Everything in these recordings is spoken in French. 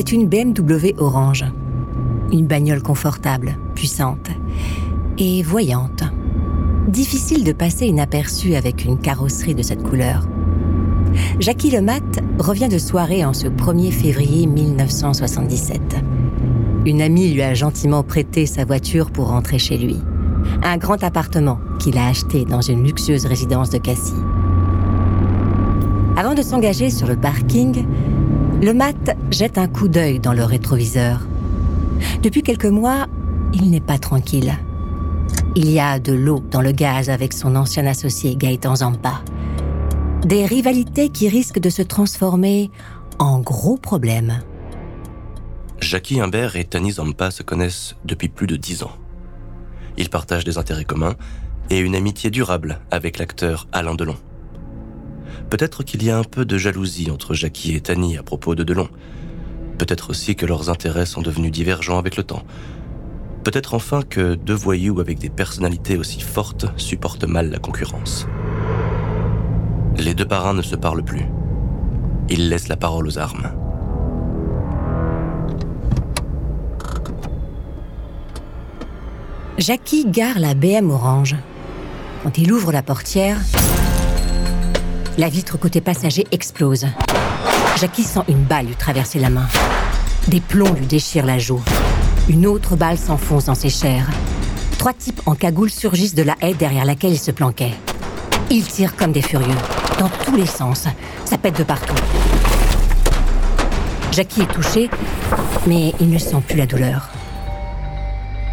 c'est une BMW orange. Une bagnole confortable, puissante et voyante. Difficile de passer inaperçu avec une carrosserie de cette couleur. Jackie Lemat revient de soirée en ce 1er février 1977. Une amie lui a gentiment prêté sa voiture pour rentrer chez lui. Un grand appartement qu'il a acheté dans une luxueuse résidence de Cassis. Avant de s'engager sur le parking, le mat jette un coup d'œil dans le rétroviseur. Depuis quelques mois, il n'est pas tranquille. Il y a de l'eau dans le gaz avec son ancien associé Gaëtan Zampa. Des rivalités qui risquent de se transformer en gros problèmes. Jackie Imbert et Tani Zampa se connaissent depuis plus de dix ans. Ils partagent des intérêts communs et une amitié durable avec l'acteur Alain Delon. Peut-être qu'il y a un peu de jalousie entre Jackie et Tani à propos de Delon. Peut-être aussi que leurs intérêts sont devenus divergents avec le temps. Peut-être enfin que deux voyous avec des personnalités aussi fortes supportent mal la concurrence. Les deux parrains ne se parlent plus. Ils laissent la parole aux armes. Jackie gare la BM orange. Quand il ouvre la portière, la vitre côté passager explose. Jackie sent une balle lui traverser la main. Des plombs lui déchirent la joue. Une autre balle s'enfonce dans ses chairs. Trois types en cagoule surgissent de la haie derrière laquelle il se planquait. Ils tirent comme des furieux, dans tous les sens. Ça pète de partout. Jackie est touché, mais il ne sent plus la douleur.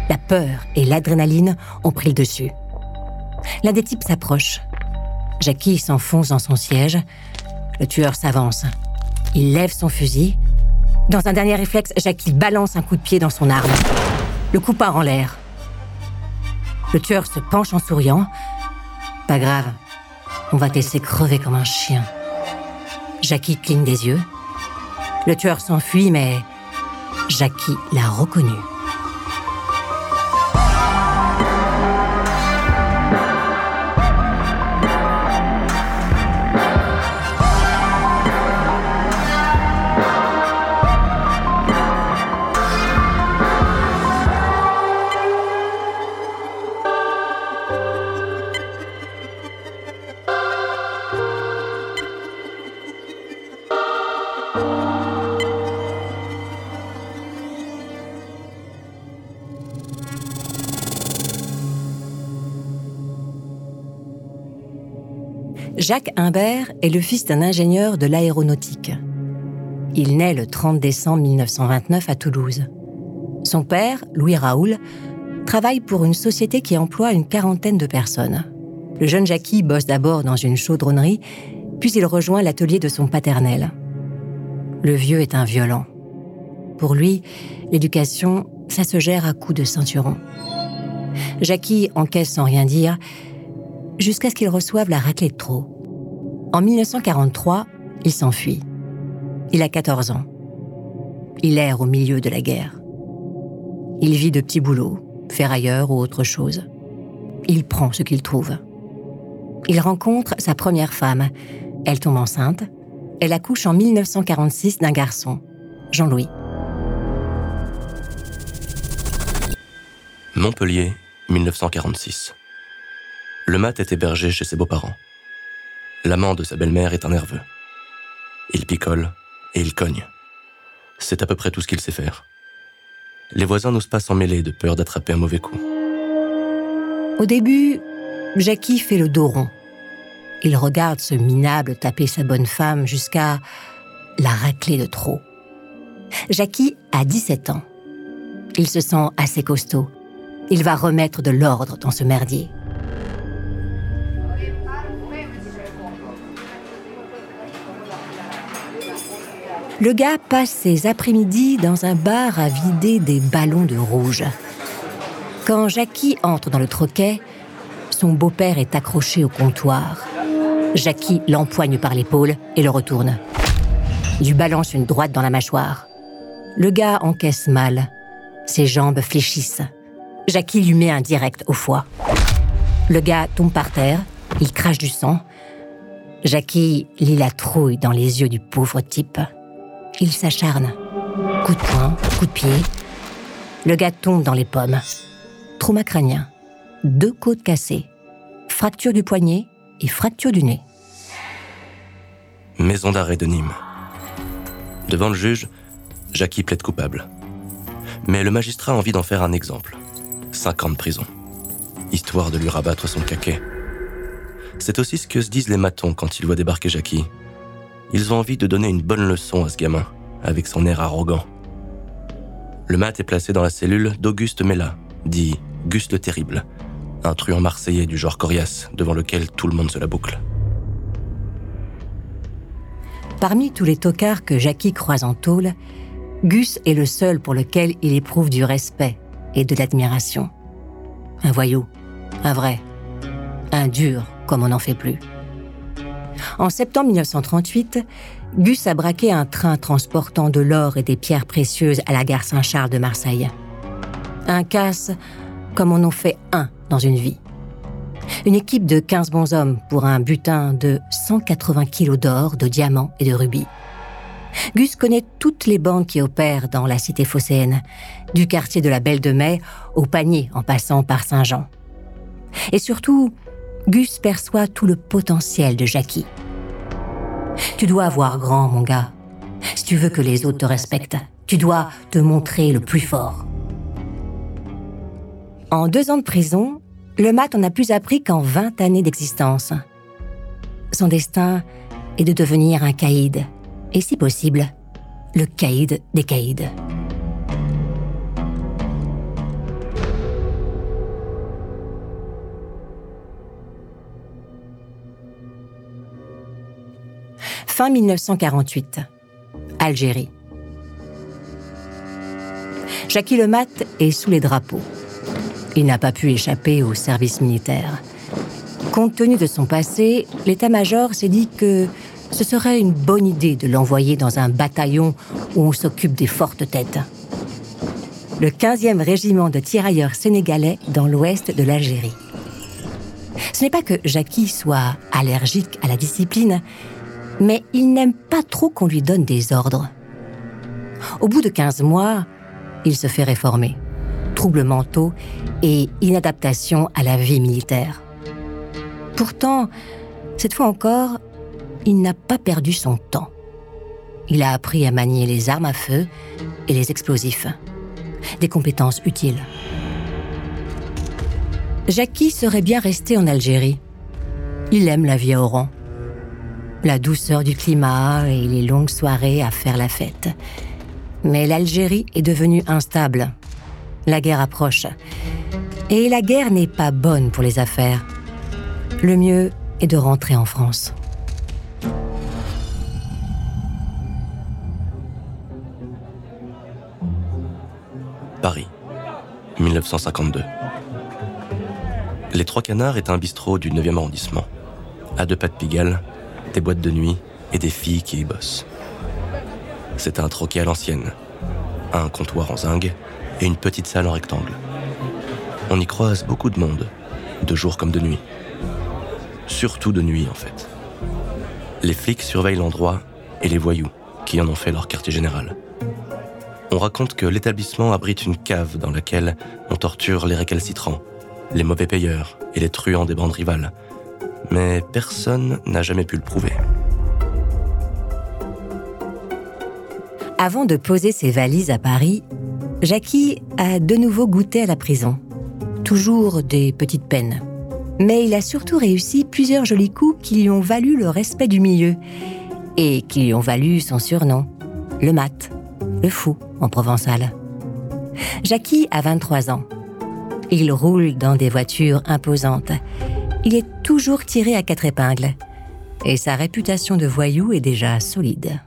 La peur et l'adrénaline ont pris le dessus. L'un des types s'approche. Jackie s'enfonce dans son siège. Le tueur s'avance. Il lève son fusil. Dans un dernier réflexe, Jackie balance un coup de pied dans son arme. Le coup part en l'air. Le tueur se penche en souriant. Pas grave, on va te laisser crever comme un chien. Jackie cligne des yeux. Le tueur s'enfuit, mais Jackie l'a reconnu. Jacques Imbert est le fils d'un ingénieur de l'aéronautique. Il naît le 30 décembre 1929 à Toulouse. Son père, Louis Raoul, travaille pour une société qui emploie une quarantaine de personnes. Le jeune Jackie bosse d'abord dans une chaudronnerie, puis il rejoint l'atelier de son paternel. Le vieux est un violent. Pour lui, l'éducation, ça se gère à coups de ceinturon. Jackie encaisse sans rien dire, jusqu'à ce qu'il reçoive la raclée de trop. En 1943, il s'enfuit. Il a 14 ans. Il erre au milieu de la guerre. Il vit de petits boulots, ferrailleurs ou autre chose. Il prend ce qu'il trouve. Il rencontre sa première femme. Elle tombe enceinte. Elle accouche en 1946 d'un garçon, Jean-Louis. Montpellier, 1946. Le mat est hébergé chez ses beaux-parents. L'amant de sa belle-mère est un nerveux. Il picole et il cogne. C'est à peu près tout ce qu'il sait faire. Les voisins n'osent pas s'en mêler de peur d'attraper un mauvais coup. Au début, Jackie fait le dos rond. Il regarde ce minable taper sa bonne femme jusqu'à la racler de trop. Jackie a 17 ans. Il se sent assez costaud. Il va remettre de l'ordre dans ce merdier. Le gars passe ses après-midi dans un bar à vider des ballons de rouge. Quand Jackie entre dans le troquet, son beau-père est accroché au comptoir. Jackie l'empoigne par l'épaule et le retourne. lui balance une droite dans la mâchoire. Le gars encaisse mal. Ses jambes fléchissent. Jackie lui met un direct au foie. Le gars tombe par terre, il crache du sang. Jackie lit la trouille dans les yeux du pauvre type. Il s'acharne. Coup de poing, coup de pied. Le gars tombe dans les pommes. Trauma crânien. Deux côtes cassées. Fracture du poignet et fracture du nez. Maison d'arrêt de Nîmes. Devant le juge, Jackie plaide coupable. Mais le magistrat a envie d'en faire un exemple. Cinq ans de prison. Histoire de lui rabattre son caquet. C'est aussi ce que se disent les matons quand ils voient débarquer Jackie. Ils ont envie de donner une bonne leçon à ce gamin, avec son air arrogant. Le mat est placé dans la cellule d'Auguste Mella, dit Gus le Terrible, un truand marseillais du genre coriace devant lequel tout le monde se la boucle. Parmi tous les tocards que Jackie croise en tôle, Gus est le seul pour lequel il éprouve du respect et de l'admiration. Un voyou, un vrai, un dur comme on n'en fait plus. En septembre 1938, Gus a braqué un train transportant de l'or et des pierres précieuses à la gare Saint-Charles de Marseille. Un casse comme on en fait un dans une vie. Une équipe de 15 bons hommes pour un butin de 180 kilos d'or, de diamants et de rubis. Gus connaît toutes les banques qui opèrent dans la cité phocéenne, du quartier de la Belle de Mai au panier en passant par Saint-Jean. Et surtout, Gus perçoit tout le potentiel de Jackie. Tu dois avoir grand, mon gars. Si tu veux que les autres te respectent, tu dois te montrer le plus fort. En deux ans de prison, le mat en a plus appris qu'en 20 années d'existence. Son destin est de devenir un caïd, et si possible, le caïd des caïds. Fin 1948. Algérie. Jackie Lemat est sous les drapeaux. Il n'a pas pu échapper au service militaire. Compte tenu de son passé, l'état-major s'est dit que ce serait une bonne idée de l'envoyer dans un bataillon où on s'occupe des fortes têtes. Le 15e régiment de tirailleurs sénégalais dans l'ouest de l'Algérie. Ce n'est pas que Jackie soit allergique à la discipline, mais il n'aime pas trop qu'on lui donne des ordres. Au bout de 15 mois, il se fait réformer. Troubles mentaux et inadaptation à la vie militaire. Pourtant, cette fois encore, il n'a pas perdu son temps. Il a appris à manier les armes à feu et les explosifs. Des compétences utiles. Jackie serait bien resté en Algérie. Il aime la vie à Oran. La douceur du climat et les longues soirées à faire la fête. Mais l'Algérie est devenue instable. La guerre approche. Et la guerre n'est pas bonne pour les affaires. Le mieux est de rentrer en France. Paris, 1952. Les Trois Canards est un bistrot du 9e arrondissement. À deux pas de Pigalle, des boîtes de nuit et des filles qui y bossent. C'est un troquet à l'ancienne, un comptoir en zinc et une petite salle en rectangle. On y croise beaucoup de monde, de jour comme de nuit. Surtout de nuit en fait. Les flics surveillent l'endroit et les voyous qui en ont fait leur quartier général. On raconte que l'établissement abrite une cave dans laquelle on torture les récalcitrants, les mauvais payeurs et les truands des bandes rivales. Mais personne n'a jamais pu le prouver. Avant de poser ses valises à Paris, Jackie a de nouveau goûté à la prison. Toujours des petites peines. Mais il a surtout réussi plusieurs jolis coups qui lui ont valu le respect du milieu et qui lui ont valu son surnom, le mat le fou en provençal. Jackie a 23 ans. Il roule dans des voitures imposantes. Il est toujours tiré à quatre épingles. Et sa réputation de voyou est déjà solide.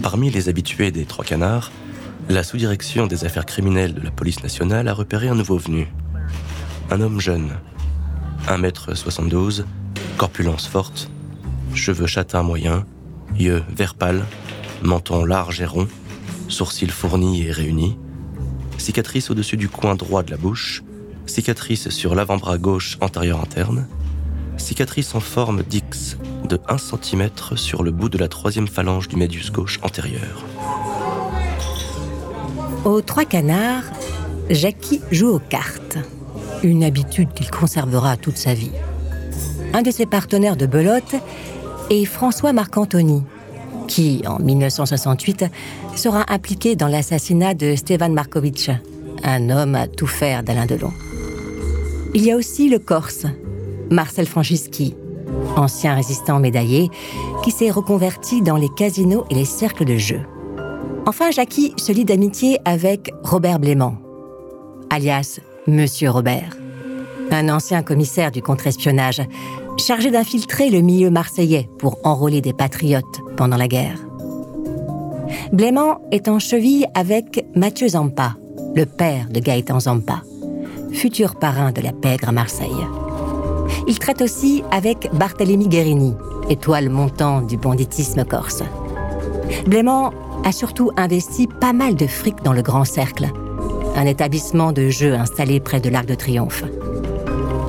Parmi les habitués des Trois Canards, la sous-direction des affaires criminelles de la police nationale a repéré un nouveau venu. Un homme jeune, 1m72, corpulence forte, cheveux châtains moyens, yeux vert pâle, menton large et rond, sourcils fournis et réunis, cicatrice au-dessus du coin droit de la bouche, cicatrice sur l'avant-bras gauche antérieur interne, cicatrice en forme d'X de 1 cm sur le bout de la troisième phalange du médius gauche antérieur. Aux trois canards, Jackie joue aux cartes, une habitude qu'il conservera toute sa vie. Un de ses partenaires de belote est François Marc-Antony, qui, en 1968, sera impliqué dans l'assassinat de Stevan Markovitch, un homme à tout faire d'Alain Delon. Il y a aussi le Corse, Marcel Franceschi, ancien résistant médaillé, qui s'est reconverti dans les casinos et les cercles de jeu. Enfin, Jackie se lie d'amitié avec Robert Blément, alias Monsieur Robert, un ancien commissaire du contre-espionnage, chargé d'infiltrer le milieu marseillais pour enrôler des patriotes pendant la guerre. Blément est en cheville avec Mathieu Zampa, le père de Gaëtan Zampa, futur parrain de la pègre à Marseille. Il traite aussi avec Barthélemy Guérini, étoile montante du banditisme corse. Blément a surtout investi pas mal de fric dans le Grand Cercle, un établissement de jeu installé près de l'Arc de Triomphe.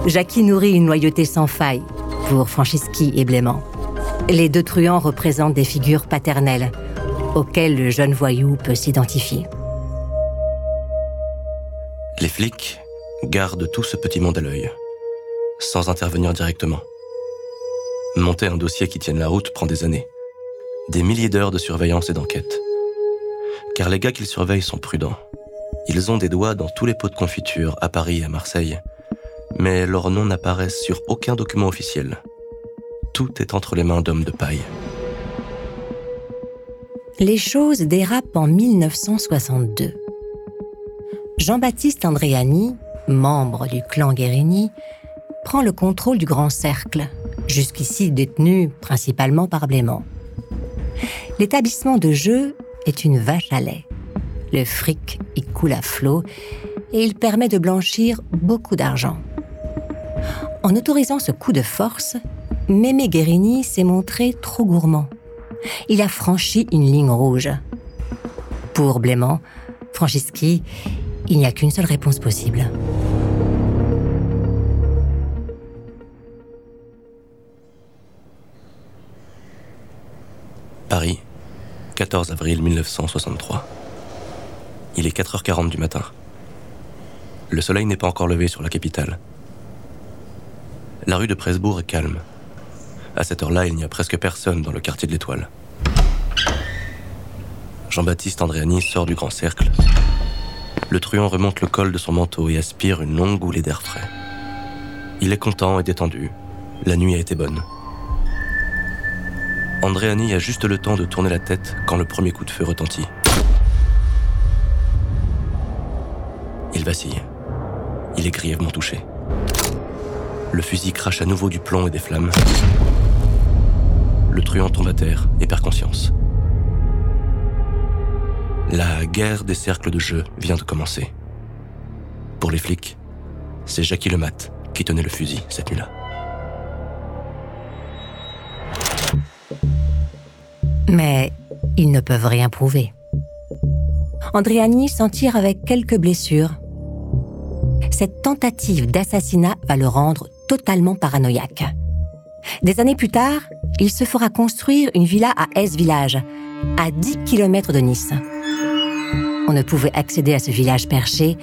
Jackie nourrit une loyauté sans faille pour Franceschi et Blément. Les deux truands représentent des figures paternelles auxquelles le jeune voyou peut s'identifier. Les flics gardent tout ce petit monde à l'œil, sans intervenir directement. Monter un dossier qui tienne la route prend des années, des milliers d'heures de surveillance et d'enquête. Car les gars qu'ils surveillent sont prudents. Ils ont des doigts dans tous les pots de confiture à Paris et à Marseille, mais leurs noms n'apparaissent sur aucun document officiel. Tout est entre les mains d'hommes de paille. Les choses dérapent en 1962. Jean-Baptiste Andréani, membre du clan Guérini, prend le contrôle du Grand Cercle, jusqu'ici détenu principalement par Blément. L'établissement de jeu est une vache à lait. Le fric y coule à flot et il permet de blanchir beaucoup d'argent. En autorisant ce coup de force, Mémé Guérini s'est montré trop gourmand. Il a franchi une ligne rouge. Pour Blément, Franceschi, il n'y a qu'une seule réponse possible. Paris, 14 avril 1963. Il est 4h40 du matin. Le soleil n'est pas encore levé sur la capitale. La rue de Presbourg est calme. À cette heure-là, il n'y a presque personne dans le quartier de l'Étoile. Jean-Baptiste Andréani sort du grand cercle. Le truand remonte le col de son manteau et aspire une longue goulée d'air frais. Il est content et détendu. La nuit a été bonne. Andréani a juste le temps de tourner la tête quand le premier coup de feu retentit. Il vacille. Il est grièvement touché. Le fusil crache à nouveau du plomb et des flammes. Le truand tombe à terre et perd conscience. La guerre des cercles de jeu vient de commencer. Pour les flics, c'est Jackie Lemat qui tenait le fusil cette nuit-là. Mais ils ne peuvent rien prouver. Andriani s'en tire avec quelques blessures. Cette tentative d'assassinat va le rendre totalement paranoïaque. Des années plus tard, il se fera construire une villa à S-Village, à 10 km de Nice. On ne pouvait accéder à ce village perché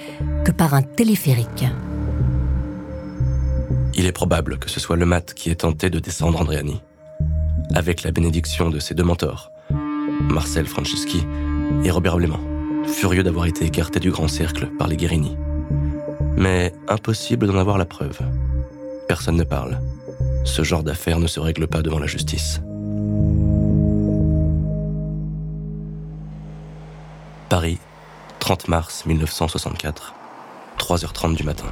que par un téléphérique. Il est probable que ce soit le mat qui ait tenté de descendre Andréani avec la bénédiction de ses deux mentors, Marcel Franceschi et Robert Blément, furieux d'avoir été écarté du grand cercle par les Guérini. Mais impossible d'en avoir la preuve. Personne ne parle. Ce genre d'affaires ne se règle pas devant la justice. Paris, 30 mars 1964, 3h30 du matin.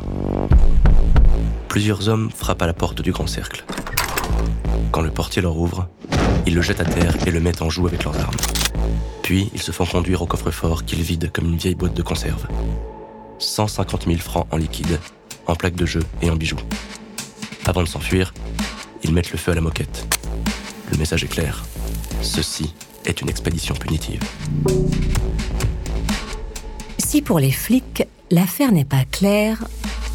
Plusieurs hommes frappent à la porte du grand cercle. Quand le portier leur ouvre, ils le jettent à terre et le mettent en joue avec leurs armes. Puis, ils se font conduire au coffre-fort qu'ils vident comme une vieille boîte de conserve. 150 000 francs en liquide, en plaques de jeu et en bijoux. Avant de s'enfuir, ils mettent le feu à la moquette. Le message est clair. Ceci est une expédition punitive. Si pour les flics, l'affaire n'est pas claire,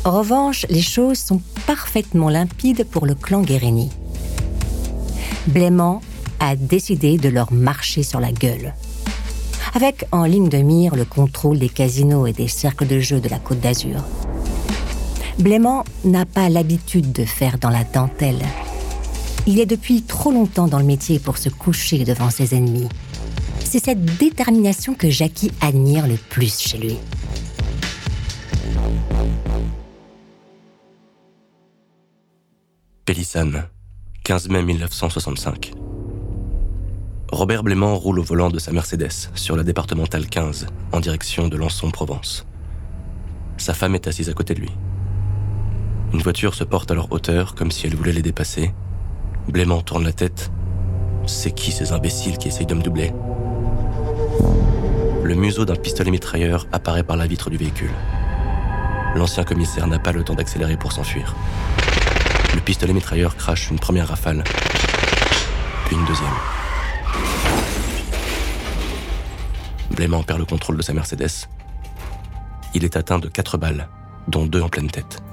en revanche, les choses sont parfaitement limpides pour le clan Guérini. Blément a décidé de leur marcher sur la gueule. Avec en ligne de mire le contrôle des casinos et des cercles de jeu de la Côte d'Azur. Blément n'a pas l'habitude de faire dans la dentelle. Il est depuis trop longtemps dans le métier pour se coucher devant ses ennemis. C'est cette détermination que Jackie admire le plus chez lui. Pélissane, 15 mai 1965. Robert Blément roule au volant de sa Mercedes sur la départementale 15 en direction de Lançon-Provence. Sa femme est assise à côté de lui. Une voiture se porte à leur hauteur comme si elle voulait les dépasser. Blément tourne la tête. C'est qui ces imbéciles qui essayent de me doubler? Le museau d'un pistolet mitrailleur apparaît par la vitre du véhicule. L'ancien commissaire n'a pas le temps d'accélérer pour s'enfuir. Le pistolet mitrailleur crache une première rafale, puis une deuxième. Blément perd le contrôle de sa Mercedes. Il est atteint de quatre balles, dont deux en pleine tête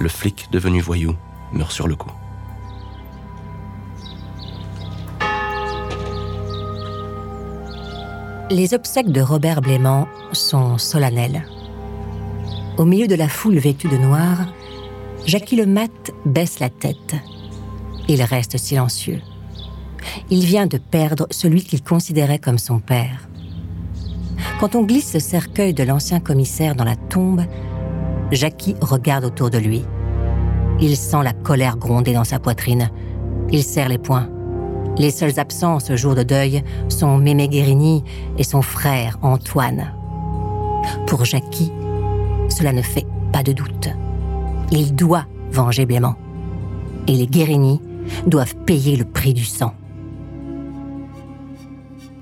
le flic devenu voyou meurt sur le coup. Les obsèques de Robert Blément sont solennelles. Au milieu de la foule vêtue de noir, Jackie le Mat baisse la tête. Il reste silencieux. Il vient de perdre celui qu'il considérait comme son père. Quand on glisse le cercueil de l'ancien commissaire dans la tombe, Jackie regarde autour de lui. Il sent la colère gronder dans sa poitrine. Il serre les poings. Les seuls absents ce jour de deuil sont Mémé Guérini et son frère Antoine. Pour Jackie, cela ne fait pas de doute. Il doit venger Blément. Et les Guérini doivent payer le prix du sang.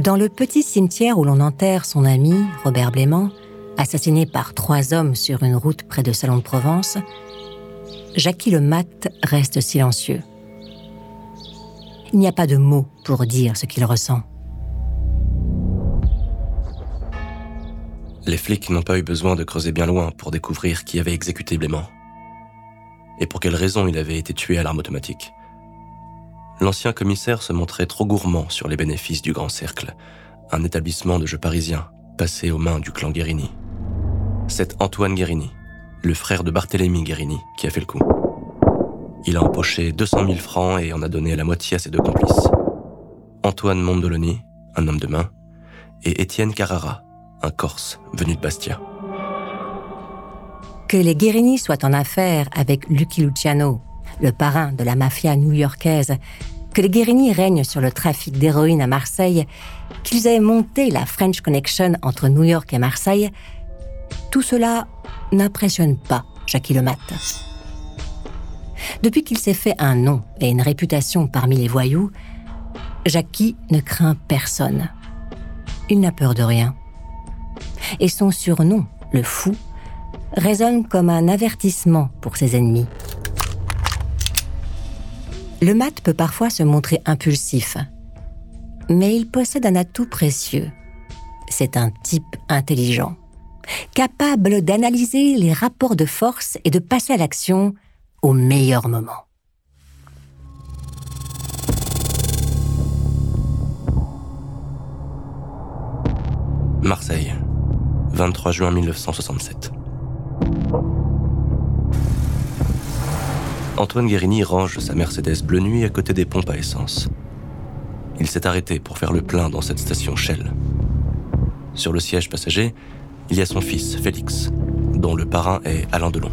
Dans le petit cimetière où l'on enterre son ami, Robert Blément, assassiné par trois hommes sur une route près de Salon de Provence, Jackie le Mat reste silencieux. Il n'y a pas de mots pour dire ce qu'il ressent. Les flics n'ont pas eu besoin de creuser bien loin pour découvrir qui avait exécuté Blément. Et pour quelle raison il avait été tué à l'arme automatique l'ancien commissaire se montrait trop gourmand sur les bénéfices du Grand Cercle, un établissement de jeux parisien passé aux mains du clan Guérini. C'est Antoine Guérini, le frère de Barthélemy Guérini, qui a fait le coup. Il a empoché 200 000 francs et en a donné la moitié à ses deux complices. Antoine Mondoloni, un homme de main, et Étienne Carrara, un Corse venu de Bastia. Que les Guérini soient en affaire avec Lucky Luciano, le parrain de la mafia new-yorkaise, que les Guérini règnent sur le trafic d'héroïne à Marseille, qu'ils aient monté la French Connection entre New York et Marseille, tout cela n'impressionne pas Jackie Lemat. Depuis qu'il s'est fait un nom et une réputation parmi les voyous, Jackie ne craint personne. Il n'a peur de rien. Et son surnom, le fou, résonne comme un avertissement pour ses ennemis. Le mat peut parfois se montrer impulsif, mais il possède un atout précieux. C'est un type intelligent, capable d'analyser les rapports de force et de passer à l'action au meilleur moment. Marseille, 23 juin 1967. Antoine Guérini range sa Mercedes bleu nuit à côté des pompes à essence. Il s'est arrêté pour faire le plein dans cette station Shell. Sur le siège passager, il y a son fils, Félix, dont le parrain est Alain Delon.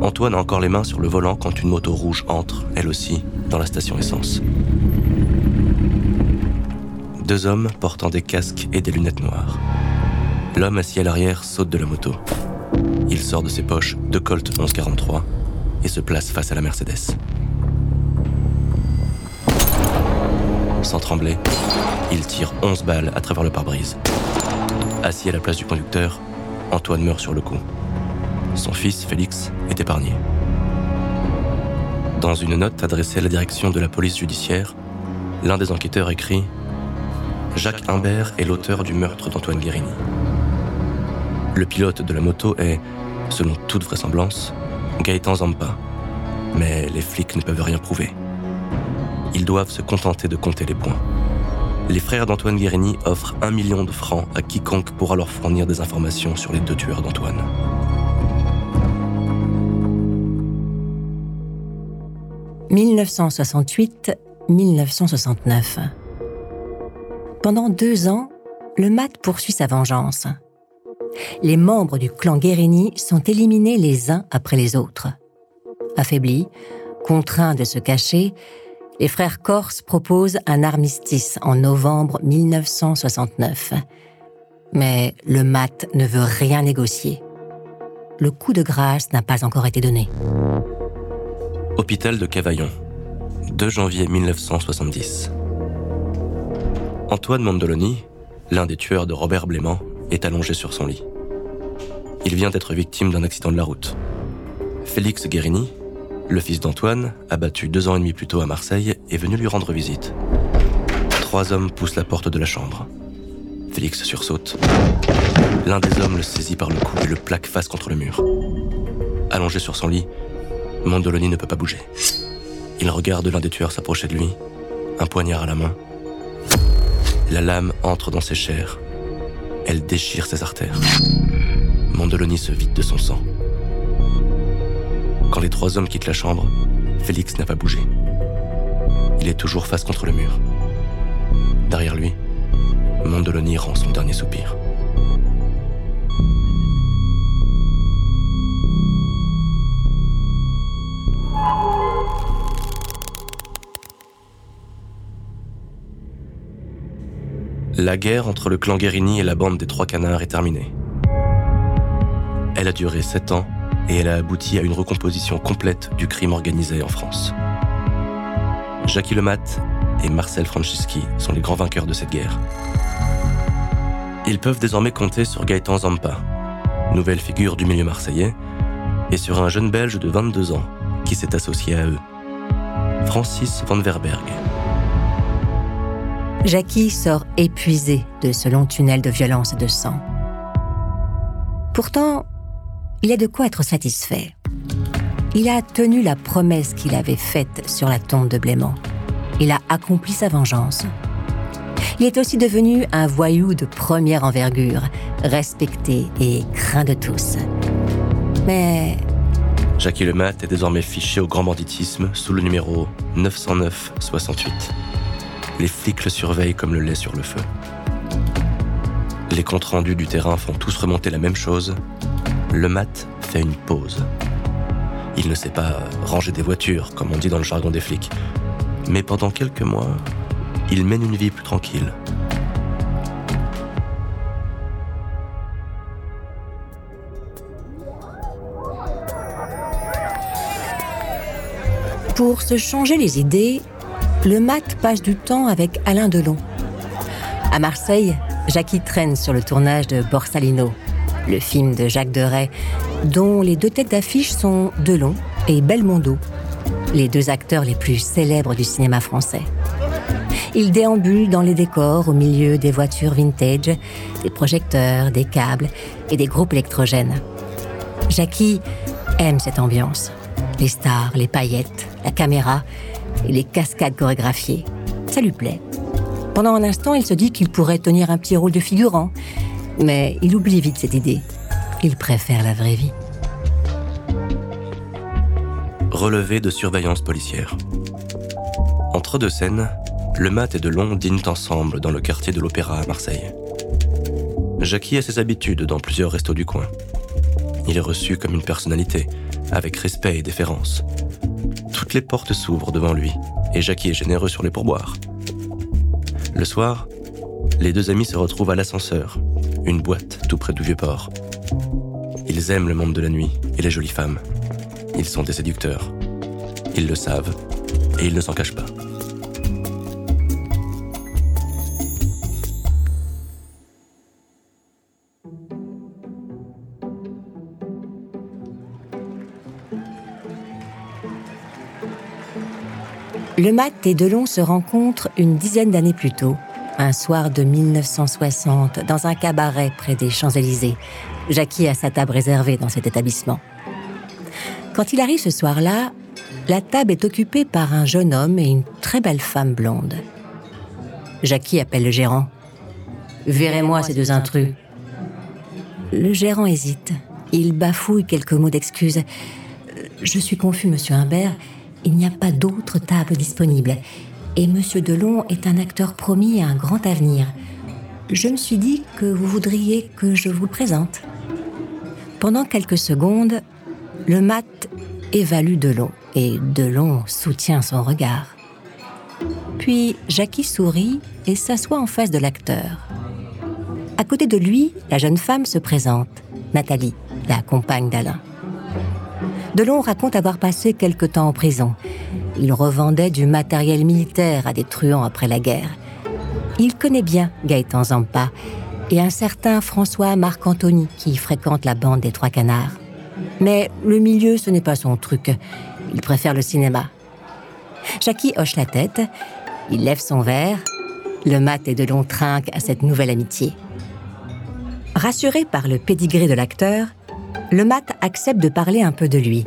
Antoine a encore les mains sur le volant quand une moto rouge entre, elle aussi, dans la station essence. Deux hommes portant des casques et des lunettes noires. L'homme assis à l'arrière saute de la moto. Il sort de ses poches deux Colt 1143 et se place face à la Mercedes. Sans trembler, il tire 11 balles à travers le pare-brise. Assis à la place du conducteur, Antoine meurt sur le coup. Son fils, Félix, est épargné. Dans une note adressée à la direction de la police judiciaire, l'un des enquêteurs écrit Jacques Imbert est l'auteur du meurtre d'Antoine Guérini. Le pilote de la moto est, selon toute vraisemblance, Gaëtan Zampa. Mais les flics ne peuvent rien prouver. Ils doivent se contenter de compter les points. Les frères d'Antoine Guérini offrent un million de francs à quiconque pourra leur fournir des informations sur les deux tueurs d'Antoine. « 1968-1969. Pendant deux ans, le MAT poursuit sa vengeance. Les membres du clan Guérini sont éliminés les uns après les autres. Affaiblis, contraints de se cacher, les frères Corse proposent un armistice en novembre 1969. Mais le MAT ne veut rien négocier. Le coup de grâce n'a pas encore été donné. Hôpital de Cavaillon, 2 janvier 1970. Antoine Mandoloni, l'un des tueurs de Robert Blément, est allongé sur son lit. Il vient d'être victime d'un accident de la route. Félix Guérini, le fils d'Antoine, abattu deux ans et demi plus tôt à Marseille, est venu lui rendre visite. Trois hommes poussent la porte de la chambre. Félix sursaute. L'un des hommes le saisit par le cou et le plaque face contre le mur. Allongé sur son lit, Mandoloni ne peut pas bouger. Il regarde l'un des tueurs s'approcher de lui, un poignard à la main. La lame entre dans ses chairs. Elle déchire ses artères. Mandoloni se vide de son sang. Quand les trois hommes quittent la chambre, Félix n'a pas bougé. Il est toujours face contre le mur. Derrière lui, Mondoloni rend son dernier soupir. La guerre entre le clan Guérini et la bande des Trois Canards est terminée. Elle a duré sept ans et elle a abouti à une recomposition complète du crime organisé en France. Jackie Lemat et Marcel Franceschi sont les grands vainqueurs de cette guerre. Ils peuvent désormais compter sur Gaëtan Zampa, nouvelle figure du milieu marseillais, et sur un jeune Belge de 22 ans qui s'est associé à eux, Francis van Verberg. Jackie sort épuisé de ce long tunnel de violence et de sang. Pourtant, il a de quoi être satisfait. Il a tenu la promesse qu'il avait faite sur la tombe de Blément. Il a accompli sa vengeance. Il est aussi devenu un voyou de première envergure, respecté et craint de tous. Mais... Jackie Lemat est désormais fiché au grand banditisme sous le numéro 909-68. Les flics le surveillent comme le lait sur le feu. Les comptes rendus du terrain font tous remonter la même chose, le mat fait une pause. Il ne sait pas ranger des voitures, comme on dit dans le jargon des flics. Mais pendant quelques mois, il mène une vie plus tranquille. Pour se changer les idées, le mat passe du temps avec Alain Delon. À Marseille, Jackie traîne sur le tournage de Borsalino, le film de Jacques Deray, dont les deux têtes d'affiche sont Delon et Belmondo, les deux acteurs les plus célèbres du cinéma français. Il déambule dans les décors au milieu des voitures vintage, des projecteurs, des câbles et des groupes électrogènes. Jackie aime cette ambiance. Les stars, les paillettes, la caméra et les cascades chorégraphiées. Ça lui plaît. Pendant un instant, il se dit qu'il pourrait tenir un petit rôle de figurant, mais il oublie vite cette idée. Il préfère la vraie vie. Relevé de surveillance policière. Entre deux scènes, le mat et Delon dînent ensemble dans le quartier de l'Opéra à Marseille. Jackie a ses habitudes dans plusieurs restos du coin. Il est reçu comme une personnalité, avec respect et déférence. Toutes les portes s'ouvrent devant lui, et Jackie est généreux sur les pourboires. Le soir, les deux amis se retrouvent à l'ascenseur, une boîte tout près du Vieux-Port. Ils Ils aiment le monde de la nuit et les jolies femmes. Ils sont des séducteurs. Ils le savent et ils ne s'en cachent pas. Le Mat et Delon se rencontrent une dizaine d'années plus tôt, un soir de 1960, dans un cabaret près des Champs-Élysées. Jackie a sa table réservée dans cet établissement. Quand il arrive ce soir-là, la table est occupée par un jeune homme et une très belle femme blonde. Jackie appelle le gérant. Verrez-moi ces deux intrus. Le gérant hésite. Il bafouille quelques mots d'excuse. Je suis confus, monsieur Humbert il n'y a pas d'autre table disponible. Et Monsieur Delon est un acteur promis à un grand avenir. Je me suis dit que vous voudriez que je vous présente. Pendant quelques secondes, le mat évalue Delon et Delon soutient son regard. Puis Jackie sourit et s'assoit en face de l'acteur. À côté de lui, la jeune femme se présente, Nathalie, la compagne d'Alain. Delon raconte avoir passé quelque temps en prison. Il revendait du matériel militaire à des truands après la guerre. Il connaît bien Gaëtan Zampa et un certain François Marc-Anthony qui fréquente la bande des Trois Canards. Mais le milieu, ce n'est pas son truc. Il préfère le cinéma. Jackie hoche la tête, il lève son verre. Le mat et Delon trinquent à cette nouvelle amitié. Rassuré par le pédigré de l'acteur, le mat accepte de parler un peu de lui.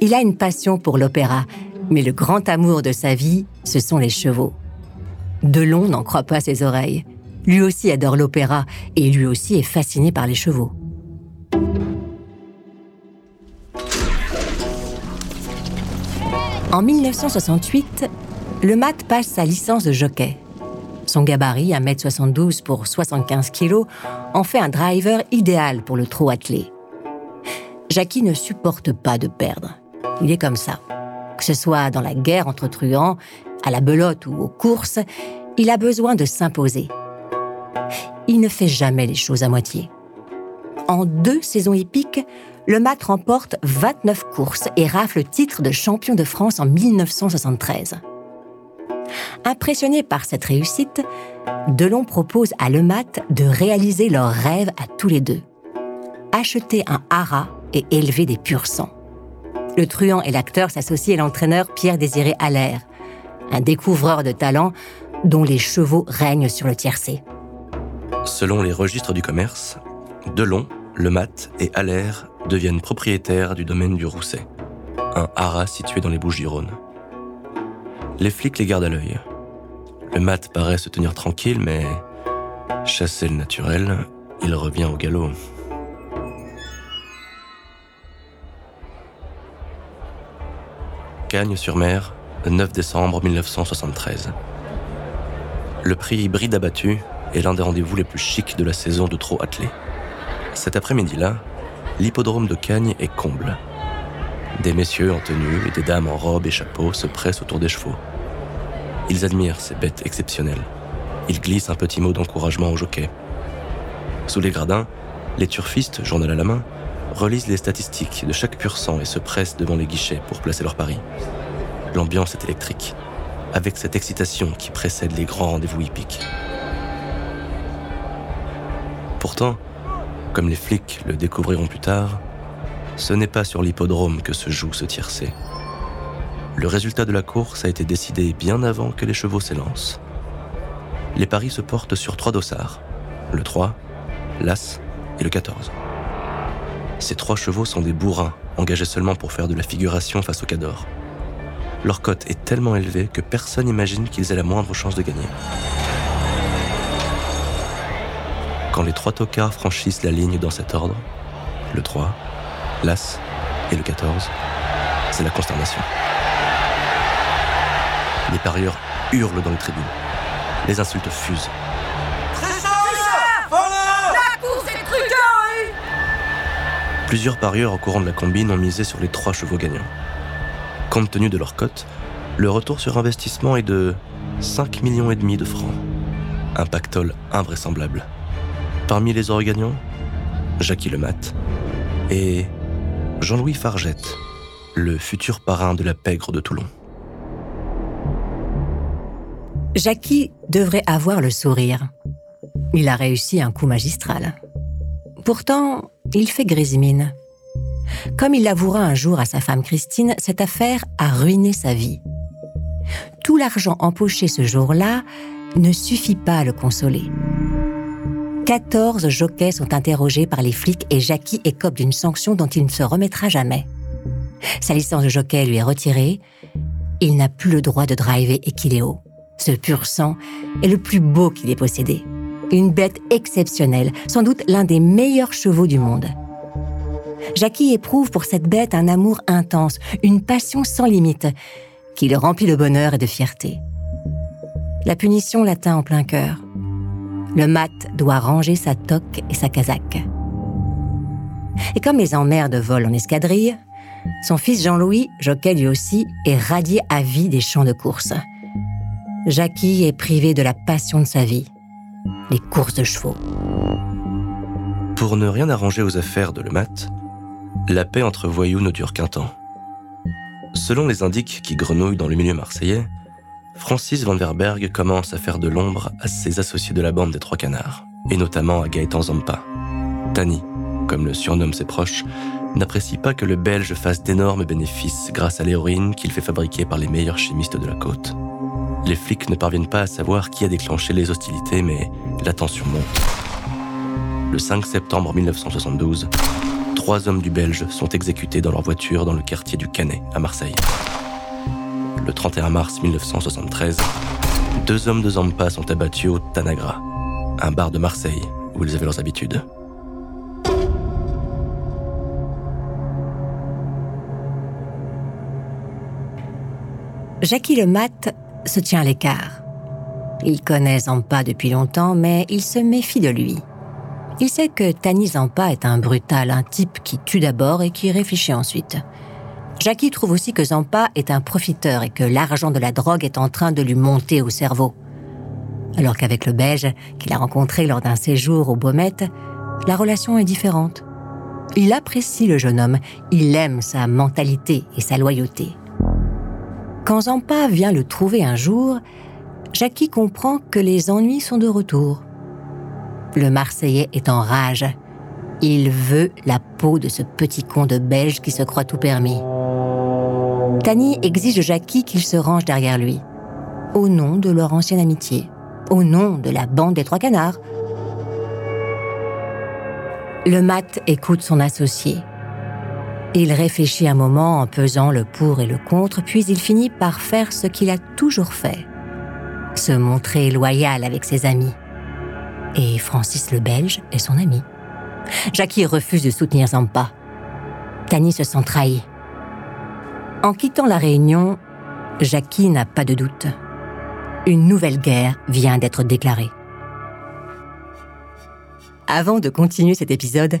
Il a une passion pour l'opéra, mais le grand amour de sa vie, ce sont les chevaux. Delon n'en croit pas ses oreilles. Lui aussi adore l'opéra et lui aussi est fasciné par les chevaux. En 1968, le mat passe sa licence de jockey. Son gabarit, 1m72 pour 75 kg, en fait un driver idéal pour le trot attelé. Jackie ne supporte pas de perdre. Il est comme ça. Que ce soit dans la guerre entre truands, à la belote ou aux courses, il a besoin de s'imposer. Il ne fait jamais les choses à moitié. En deux saisons épiques, le Mat remporte 29 courses et rafle le titre de champion de France en 1973. Impressionné par cette réussite, Delon propose à Lemat de réaliser leur rêve à tous les deux. Acheter un haras et élever des purs sangs. Le truand et l'acteur s'associent à l'entraîneur Pierre-Désiré Allaire, un découvreur de talent dont les chevaux règnent sur le tiercé. Selon les registres du commerce, Delon, Lemat et Allaire deviennent propriétaires du domaine du Rousset, un haras situé dans les Bouches-du-Rhône. Les flics les gardent à l'œil. Le mat paraît se tenir tranquille, mais chasser le naturel, il revient au galop. Cagnes-sur-Mer, le 9 décembre 1973. Le prix Bride abattu est l'un des rendez-vous les plus chics de la saison de trot attelé. Cet après-midi-là, l'hippodrome de Cagnes est comble. Des messieurs en tenue et des dames en robe et chapeau se pressent autour des chevaux. Ils admirent ces bêtes exceptionnelles. Ils glissent un petit mot d'encouragement au jockey. Sous les gradins, les turfistes, journal à la main, relisent les statistiques de chaque pur sang et se pressent devant les guichets pour placer leur pari. L'ambiance est électrique, avec cette excitation qui précède les grands rendez-vous hippiques. Pourtant, comme les flics le découvriront plus tard, ce n'est pas sur l'hippodrome que se joue ce tiercé. Le résultat de la course a été décidé bien avant que les chevaux s'élancent. Les paris se portent sur trois dossards, le 3, l'As et le 14. Ces trois chevaux sont des bourrins, engagés seulement pour faire de la figuration face au cador. Leur cote est tellement élevée que personne n'imagine qu'ils aient la moindre chance de gagner. Quand les trois tocards franchissent la ligne dans cet ordre, le 3, l'As et le 14, c'est la consternation. Les parieurs hurlent dans les tribunes. Les insultes fusent. Plusieurs parieurs au courant de la combine ont misé sur les trois chevaux gagnants. Compte tenu de leur cote, le retour sur investissement est de 5 millions et demi de francs. Un pactole invraisemblable. Parmi les heureux gagnants, Jackie Lemat et Jean-Louis Fargette, le futur parrain de la pègre de Toulon. Jackie devrait avoir le sourire. Il a réussi un coup magistral. Pourtant, il fait grésimine. Comme il l'avouera un jour à sa femme Christine, cette affaire a ruiné sa vie. Tout l'argent empoché ce jour-là ne suffit pas à le consoler. 14 jockeys sont interrogés par les flics et Jackie écope d'une sanction dont il ne se remettra jamais. Sa licence de jockey lui est retirée. Il n'a plus le droit de driver Equileo. Ce pur sang est le plus beau qu'il ait possédé. Une bête exceptionnelle, sans doute l'un des meilleurs chevaux du monde. Jackie éprouve pour cette bête un amour intense, une passion sans limite, qui le remplit de bonheur et de fierté. La punition l'atteint en plein cœur. Le mat doit ranger sa toque et sa casaque. Et comme les emmerdes volent en escadrille, son fils Jean-Louis, jockey lui aussi, est radié à vie des champs de course. Jackie est privé de la passion de sa vie, les courses de chevaux. Pour ne rien arranger aux affaires de Le Mat, la paix entre voyous ne dure qu'un temps. Selon les indices qui grenouillent dans le milieu marseillais, Francis Van Verberg commence à faire de l'ombre à ses associés de la bande des Trois Canards, et notamment à Gaëtan Zampa. Tani, comme le surnomment ses proches, n'apprécie pas que le Belge fasse d'énormes bénéfices grâce à l'héroïne qu'il fait fabriquer par les meilleurs chimistes de la côte. Les flics ne parviennent pas à savoir qui a déclenché les hostilités, mais la tension monte. Le 5 septembre 1972, trois hommes du Belge sont exécutés dans leur voiture dans le quartier du Canet, à Marseille. Le 31 mars 1973, deux hommes de Zampa sont abattus au Tanagra, un bar de Marseille où ils avaient leurs habitudes. Jackie Le Mat se tient à l'écart. Il connaît Zampa depuis longtemps, mais il se méfie de lui. Il sait que Tani Zampa est un brutal, un type qui tue d'abord et qui réfléchit ensuite. Jackie trouve aussi que Zampa est un profiteur et que l'argent de la drogue est en train de lui monter au cerveau. Alors qu'avec le Belge, qu'il a rencontré lors d'un séjour au Baumette, la relation est différente. Il apprécie le jeune homme, il aime sa mentalité et sa loyauté. Quand Zampa vient le trouver un jour, Jackie comprend que les ennuis sont de retour. Le Marseillais est en rage. Il veut la peau de ce petit con de Belge qui se croit tout permis. Tani exige de Jackie qu'il se range derrière lui, au nom de leur ancienne amitié, au nom de la bande des trois canards. Le mat écoute son associé. Il réfléchit un moment en pesant le pour et le contre, puis il finit par faire ce qu'il a toujours fait se montrer loyal avec ses amis. Et Francis le Belge est son ami. Jackie refuse de soutenir Zampa. Tani se sent trahi. En quittant la réunion, Jackie n'a pas de doute. Une nouvelle guerre vient d'être déclarée. Avant de continuer cet épisode,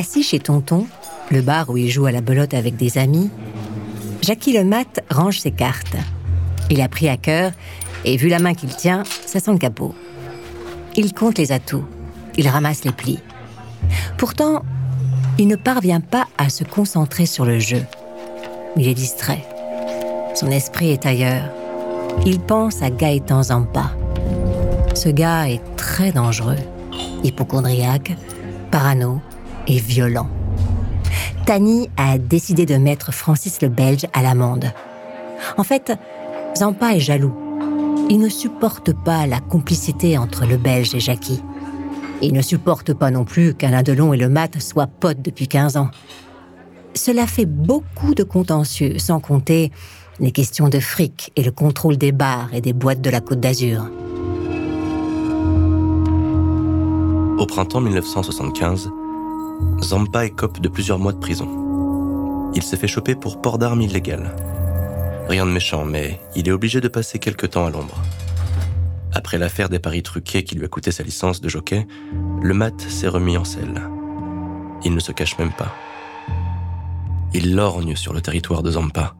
Assis chez Tonton, le bar où il joue à la belote avec des amis, Jackie le Mat range ses cartes. Il a pris à cœur et vu la main qu'il tient, ça sent le capot. Il compte les atouts, il ramasse les plis. Pourtant, il ne parvient pas à se concentrer sur le jeu. Il est distrait. Son esprit est ailleurs. Il pense à Gaëtan Zampa. Ce gars est très dangereux, hypochondriaque, parano et violent. Tani a décidé de mettre Francis le Belge à l'amende. En fait, Zampa est jaloux. Il ne supporte pas la complicité entre le Belge et Jackie. Il ne supporte pas non plus qu'Alain Delon et le Mat soient potes depuis 15 ans. Cela fait beaucoup de contentieux, sans compter des questions de fric et le contrôle des bars et des boîtes de la Côte d'Azur. Au printemps 1975, Zampa écope de plusieurs mois de prison. Il s'est fait choper pour port d'armes illégales. Rien de méchant, mais il est obligé de passer quelque temps à l'ombre. Après l'affaire des paris truqués qui lui a coûté sa licence de jockey, le mat s'est remis en selle. Il ne se cache même pas. Il lorgne sur le territoire de Zampa.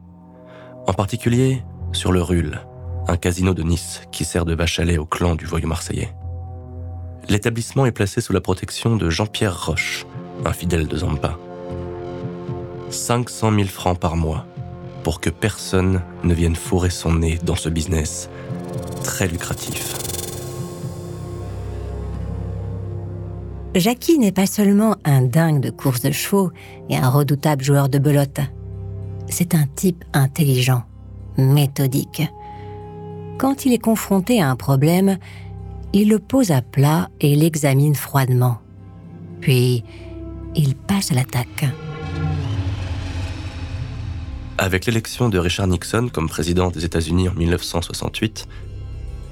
En particulier sur le Rul, un casino de Nice qui sert de vache à au clan du voyou marseillais. L'établissement est placé sous la protection de Jean-Pierre Roche, un fidèle de Zampa. 500 000 francs par mois pour que personne ne vienne fourrer son nez dans ce business très lucratif. Jackie n'est pas seulement un dingue de course de chevaux et un redoutable joueur de belote. C'est un type intelligent, méthodique. Quand il est confronté à un problème, il le pose à plat et l'examine froidement. Puis, il passe à l'attaque. Avec l'élection de Richard Nixon comme président des États-Unis en 1968,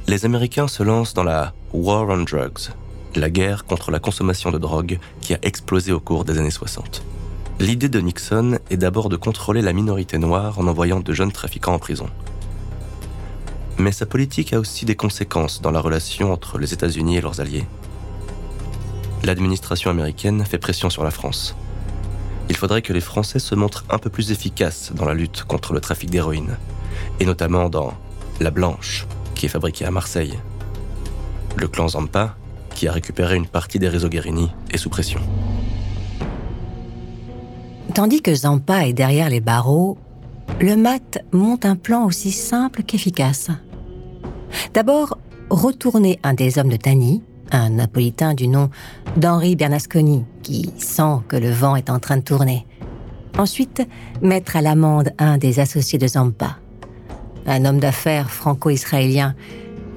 les Américains se lancent dans la War on Drugs, la guerre contre la consommation de drogue qui a explosé au cours des années 60. L'idée de Nixon est d'abord de contrôler la minorité noire en envoyant de jeunes trafiquants en prison. Mais sa politique a aussi des conséquences dans la relation entre les États-Unis et leurs alliés l'administration américaine fait pression sur la France. Il faudrait que les Français se montrent un peu plus efficaces dans la lutte contre le trafic d'héroïne, et notamment dans la blanche, qui est fabriquée à Marseille. Le clan Zampa, qui a récupéré une partie des réseaux Guérini, est sous pression. Tandis que Zampa est derrière les barreaux, le MAT monte un plan aussi simple qu'efficace. D'abord, retourner un des hommes de Tani, un napolitain du nom d'Henri Bernasconi, qui sent que le vent est en train de tourner. Ensuite, mettre à l'amende un des associés de Zampa, un homme d'affaires franco-israélien,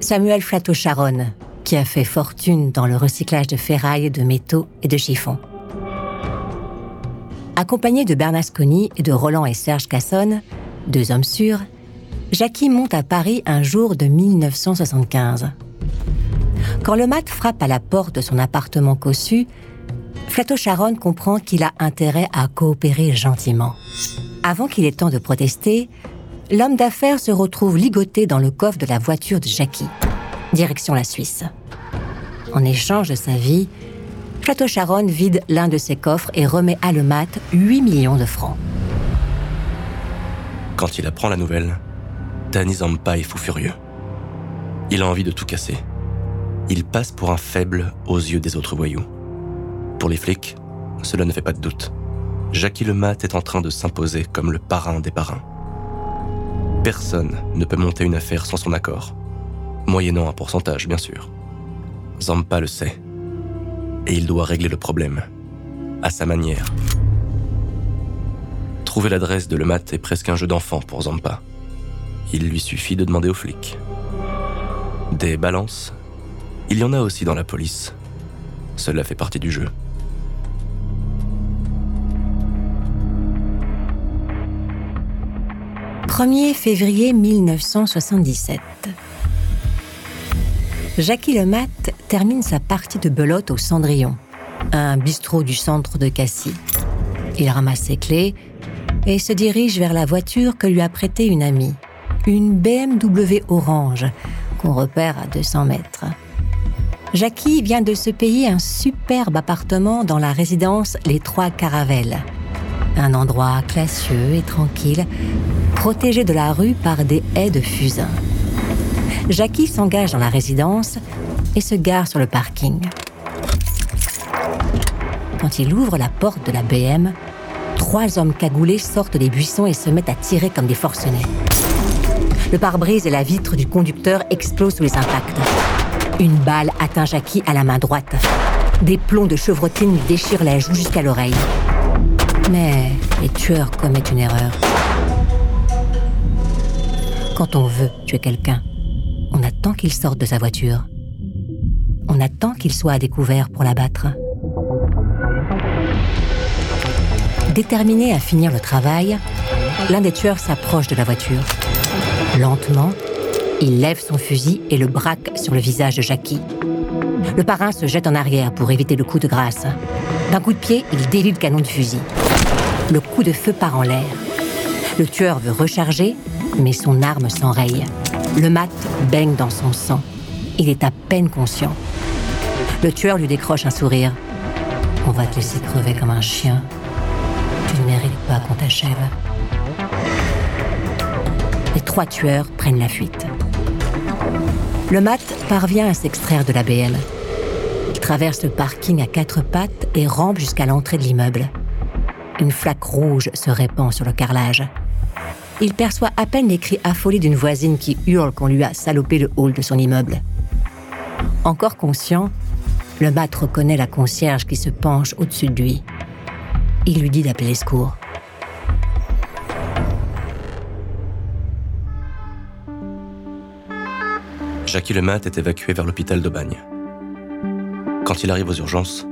Samuel Flato Sharon, qui a fait fortune dans le recyclage de ferraille, de métaux et de chiffons. Accompagné de Bernasconi et de Roland et Serge Cassonne, deux hommes sûrs, Jackie monte à Paris un jour de 1975. Quand le mat frappe à la porte de son appartement cossu, Flato Sharon comprend qu'il a intérêt à coopérer gentiment. Avant qu'il ait temps de protester, l'homme d'affaires se retrouve ligoté dans le coffre de la voiture de Jackie, direction la Suisse. En échange de sa vie, Flato Sharon vide l'un de ses coffres et remet à le mat 8 millions de francs. Quand il apprend la nouvelle, Danny Zampa est fou furieux. Il a envie de tout casser il passe pour un faible aux yeux des autres voyous. Pour les flics, cela ne fait pas de doute. Jackie Lemat est en train de s'imposer comme le parrain des parrains. Personne ne peut monter une affaire sans son accord, moyennant un pourcentage, bien sûr. Zampa le sait, et il doit régler le problème, à sa manière. Trouver l'adresse de Lemat est presque un jeu d'enfant pour Zampa. Il lui suffit de demander aux flics. Des balances il y en a aussi dans la police. Cela fait partie du jeu. « 1er février 1977. Jackie Lemat termine sa partie de belote au Cendrillon, un bistrot du centre de Cassis. Il ramasse ses clés et se dirige vers la voiture que lui a prêtée une amie, une BMW orange qu'on repère à 200 mètres. Jackie vient de se payer un superbe appartement dans la résidence Les Trois Caravelles. Un endroit classieux et tranquille, protégé de la rue par des haies de fusain. Jackie s'engage dans la résidence et se gare sur le parking. Quand il ouvre la porte de la BM, trois hommes cagoulés sortent des buissons et se mettent à tirer comme des forcenés. Le pare-brise et la vitre du conducteur explosent sous les impacts. Une balle atteint Jackie à la main droite. Des plombs de chevrotine déchirent la joue jusqu'à l'oreille. Mais les tueurs commettent une erreur. Quand on veut tuer quelqu'un, on attend qu'il sorte de sa voiture. On attend qu'il soit à découvert pour l'abattre. Déterminé à finir le travail, l'un des tueurs s'approche de la voiture. Lentement, il lève son fusil et le braque sur le visage de Jackie. Le parrain se jette en arrière pour éviter le coup de grâce. D'un coup de pied, il délie le canon de fusil. Le coup de feu part en l'air. Le tueur veut recharger, mais son arme s'enraye. Le mat baigne dans son sang. Il est à peine conscient. Le tueur lui décroche un sourire. On va te laisser crever comme un chien. Tu ne mérites pas qu'on t'achève. Les trois tueurs prennent la fuite. Le mat parvient à s'extraire de la BM. Il traverse le parking à quatre pattes et rampe jusqu'à l'entrée de l'immeuble. Une flaque rouge se répand sur le carrelage. Il perçoit à peine les cris affolés d'une voisine qui hurle qu'on lui a salopé le hall de son immeuble. Encore conscient, le mat reconnaît la concierge qui se penche au-dessus de lui. Il lui dit d'appeler les secours. Jackie Lemat est évacué vers l'hôpital de Bagne. Quand il arrive aux urgences,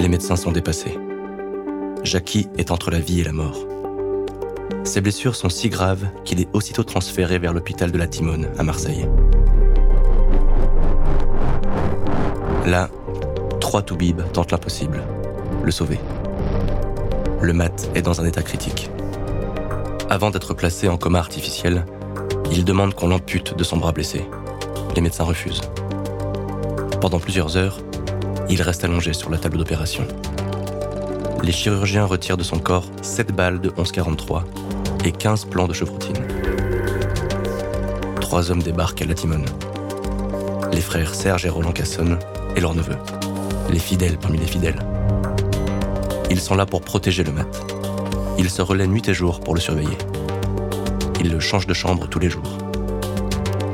les médecins sont dépassés. Jackie est entre la vie et la mort. Ses blessures sont si graves qu'il est aussitôt transféré vers l'hôpital de la Timone à Marseille. Là, trois toubibs tentent l'impossible, le sauver. Le mat est dans un état critique. Avant d'être placé en coma artificiel, il demande qu'on l'ampute de son bras blessé les médecins refusent. Pendant plusieurs heures, il reste allongé sur la table d'opération. Les chirurgiens retirent de son corps 7 balles de 11,43 et 15 plans de chevrotine. Trois hommes débarquent à la Timone. Les frères Serge et Roland Casson et leur neveu. Les fidèles parmi les fidèles. Ils sont là pour protéger le mat. Ils se relaient nuit et jour pour le surveiller. Ils le changent de chambre tous les jours.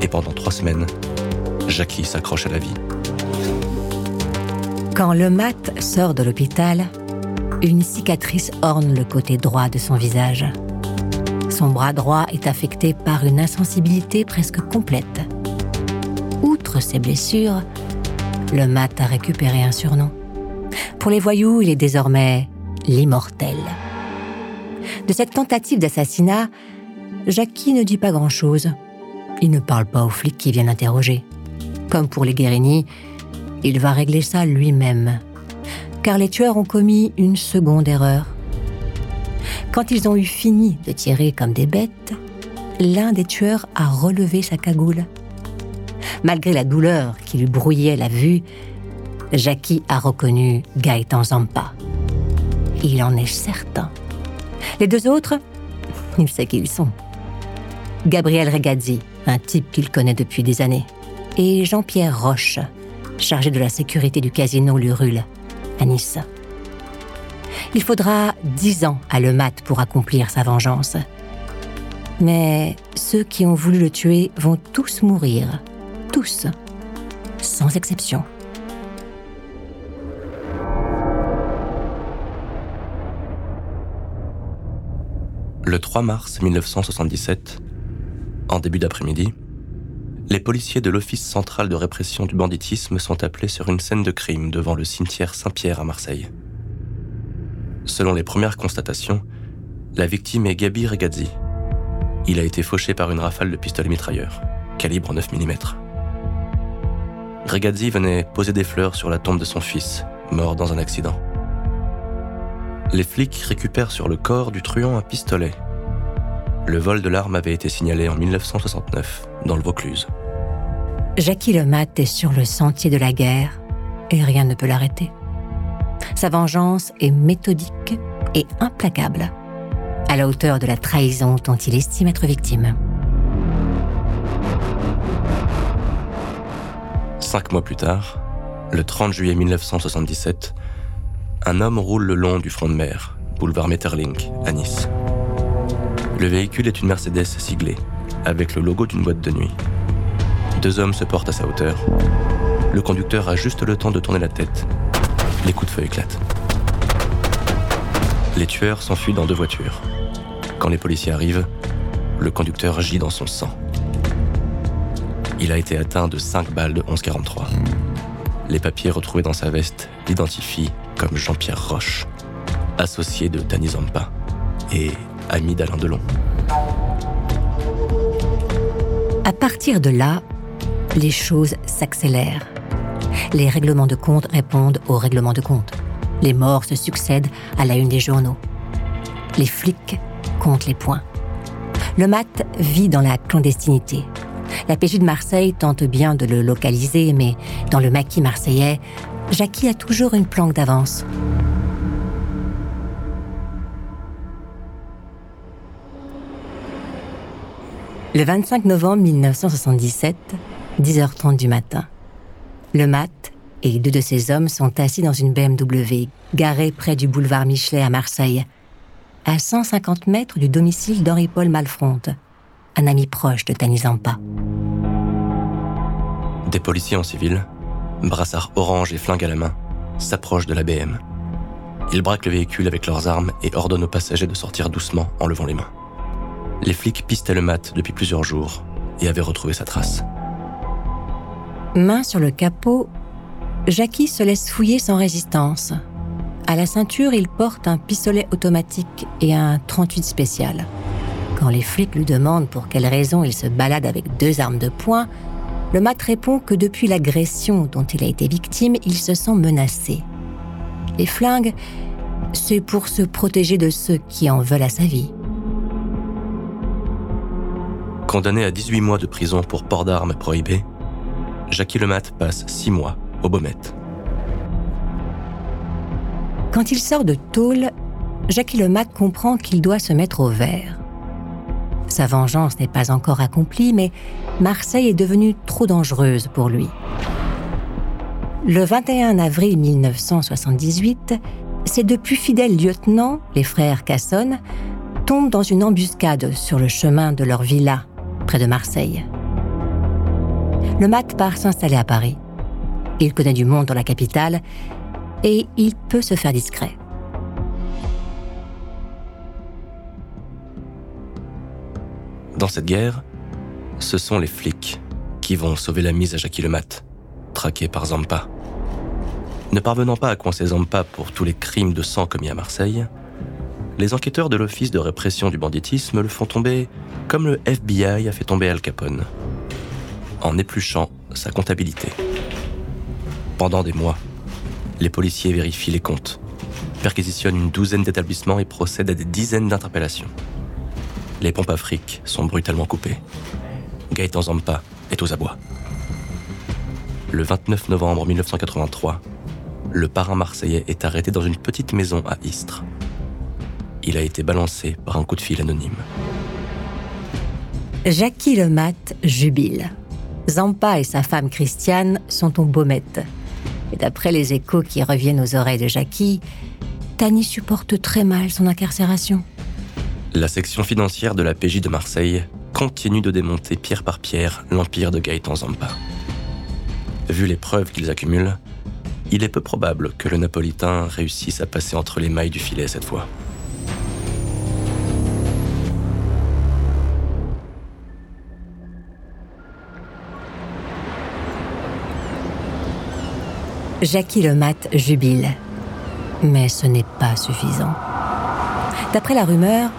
Et pendant trois semaines, Jackie s'accroche à la vie. Quand le mat sort de l'hôpital, une cicatrice orne le côté droit de son visage. Son bras droit est affecté par une insensibilité presque complète. Outre ses blessures, le mat a récupéré un surnom. Pour les voyous, il est désormais l'immortel. De cette tentative d'assassinat, Jackie ne dit pas grand-chose. Il ne parle pas aux flics qui viennent interroger. Comme pour les Guérini, il va régler ça lui-même. Car les tueurs ont commis une seconde erreur. Quand ils ont eu fini de tirer comme des bêtes, l'un des tueurs a relevé sa cagoule. Malgré la douleur qui lui brouillait la vue, Jackie a reconnu Gaëtan Zampa. Il en est certain. Les deux autres, il sait qui ils sont. Gabriel Regazzi, un type qu'il connaît depuis des années et Jean-Pierre Roche, chargé de la sécurité du casino Lurule, à Nice. Il faudra dix ans à Le Mat pour accomplir sa vengeance. Mais ceux qui ont voulu le tuer vont tous mourir. Tous. Sans exception. Le 3 mars 1977, en début d'après-midi, les policiers de l'Office central de répression du banditisme sont appelés sur une scène de crime devant le cimetière Saint-Pierre à Marseille. Selon les premières constatations, la victime est Gabi Regazzi. Il a été fauché par une rafale de pistolet mitrailleur, calibre 9 mm. Regazzi venait poser des fleurs sur la tombe de son fils, mort dans un accident. Les flics récupèrent sur le corps du truand un pistolet le vol de l'arme avait été signalé en 1969 dans le Vaucluse. Jackie Lemat est sur le sentier de la guerre et rien ne peut l'arrêter. Sa vengeance est méthodique et implacable, à la hauteur de la trahison dont il estime être victime. Cinq mois plus tard, le 30 juillet 1977, un homme roule le long du front de mer, boulevard Metterlink, à Nice. Le véhicule est une Mercedes siglée, avec le logo d'une boîte de nuit. Deux hommes se portent à sa hauteur. Le conducteur a juste le temps de tourner la tête. Les coups de feu éclatent. Les tueurs s'enfuient dans deux voitures. Quand les policiers arrivent, le conducteur gît dans son sang. Il a été atteint de 5 balles de 11,43. Les papiers retrouvés dans sa veste l'identifient comme Jean-Pierre Roche, associé de Danny Zampa et ami d'Alain Delon. À partir de là, les choses s'accélèrent. Les règlements de compte répondent aux règlements de compte. Les morts se succèdent à la une des journaux. Les flics comptent les points. Le mat vit dans la clandestinité. La PJ de Marseille tente bien de le localiser, mais dans le maquis marseillais, Jackie a toujours une planque d'avance. Le 25 novembre 1977, 10h30 du matin, le mat et deux de ses hommes sont assis dans une BMW garée près du boulevard Michelet à Marseille, à 150 mètres du domicile d'Henri-Paul Malfronte, un ami proche de Tani Zampa. Des policiers en civil, brassards orange et flingues à la main, s'approchent de la BM. Ils braquent le véhicule avec leurs armes et ordonnent aux passagers de sortir doucement en levant les mains. Les flics pistaient le mat depuis plusieurs jours et avaient retrouvé sa trace. Main sur le capot, Jackie se laisse fouiller sans résistance. À la ceinture, il porte un pistolet automatique et un 38 spécial. Quand les flics lui demandent pour quelle raison il se balade avec deux armes de poing, le mat répond que depuis l'agression dont il a été victime, il se sent menacé. Les flingues, c'est pour se protéger de ceux qui en veulent à sa vie. Condamné à 18 mois de prison pour port d'armes prohibées, Jackie Lemat passe 6 mois au Baumette. Quand il sort de tôle, Jackie Lemat comprend qu'il doit se mettre au vert. Sa vengeance n'est pas encore accomplie, mais Marseille est devenue trop dangereuse pour lui. Le 21 avril 1978, ses deux plus fidèles lieutenants, les frères Cassonne, tombent dans une embuscade sur le chemin de leur villa près de Marseille. Le mat part s'installer à Paris. Il connaît du monde dans la capitale et il peut se faire discret. Dans cette guerre, ce sont les flics qui vont sauver la mise à Jackie le Mat, traqué par Zampa. Ne parvenant pas à coincer Zampa pour tous les crimes de sang commis à Marseille, les enquêteurs de l'Office de répression du banditisme le font tomber comme le FBI a fait tomber Al Capone, en épluchant sa comptabilité. Pendant des mois, les policiers vérifient les comptes, perquisitionnent une douzaine d'établissements et procèdent à des dizaines d'interpellations. Les pompes à sont brutalement coupées. Gaëtan Zampa est aux abois. Le 29 novembre 1983, le parrain marseillais est arrêté dans une petite maison à Istres. Il a été balancé par un coup de fil anonyme. Jackie Lemat jubile. Zampa et sa femme Christiane sont au Baumette. Et d'après les échos qui reviennent aux oreilles de Jackie, Tani supporte très mal son incarcération. La section financière de la PJ de Marseille continue de démonter pierre par pierre l'empire de Gaëtan Zampa. Vu les preuves qu'ils accumulent, il est peu probable que le Napolitain réussisse à passer entre les mailles du filet cette fois. Jackie Lemat jubile. Mais ce n'est pas suffisant. D'après la rumeur,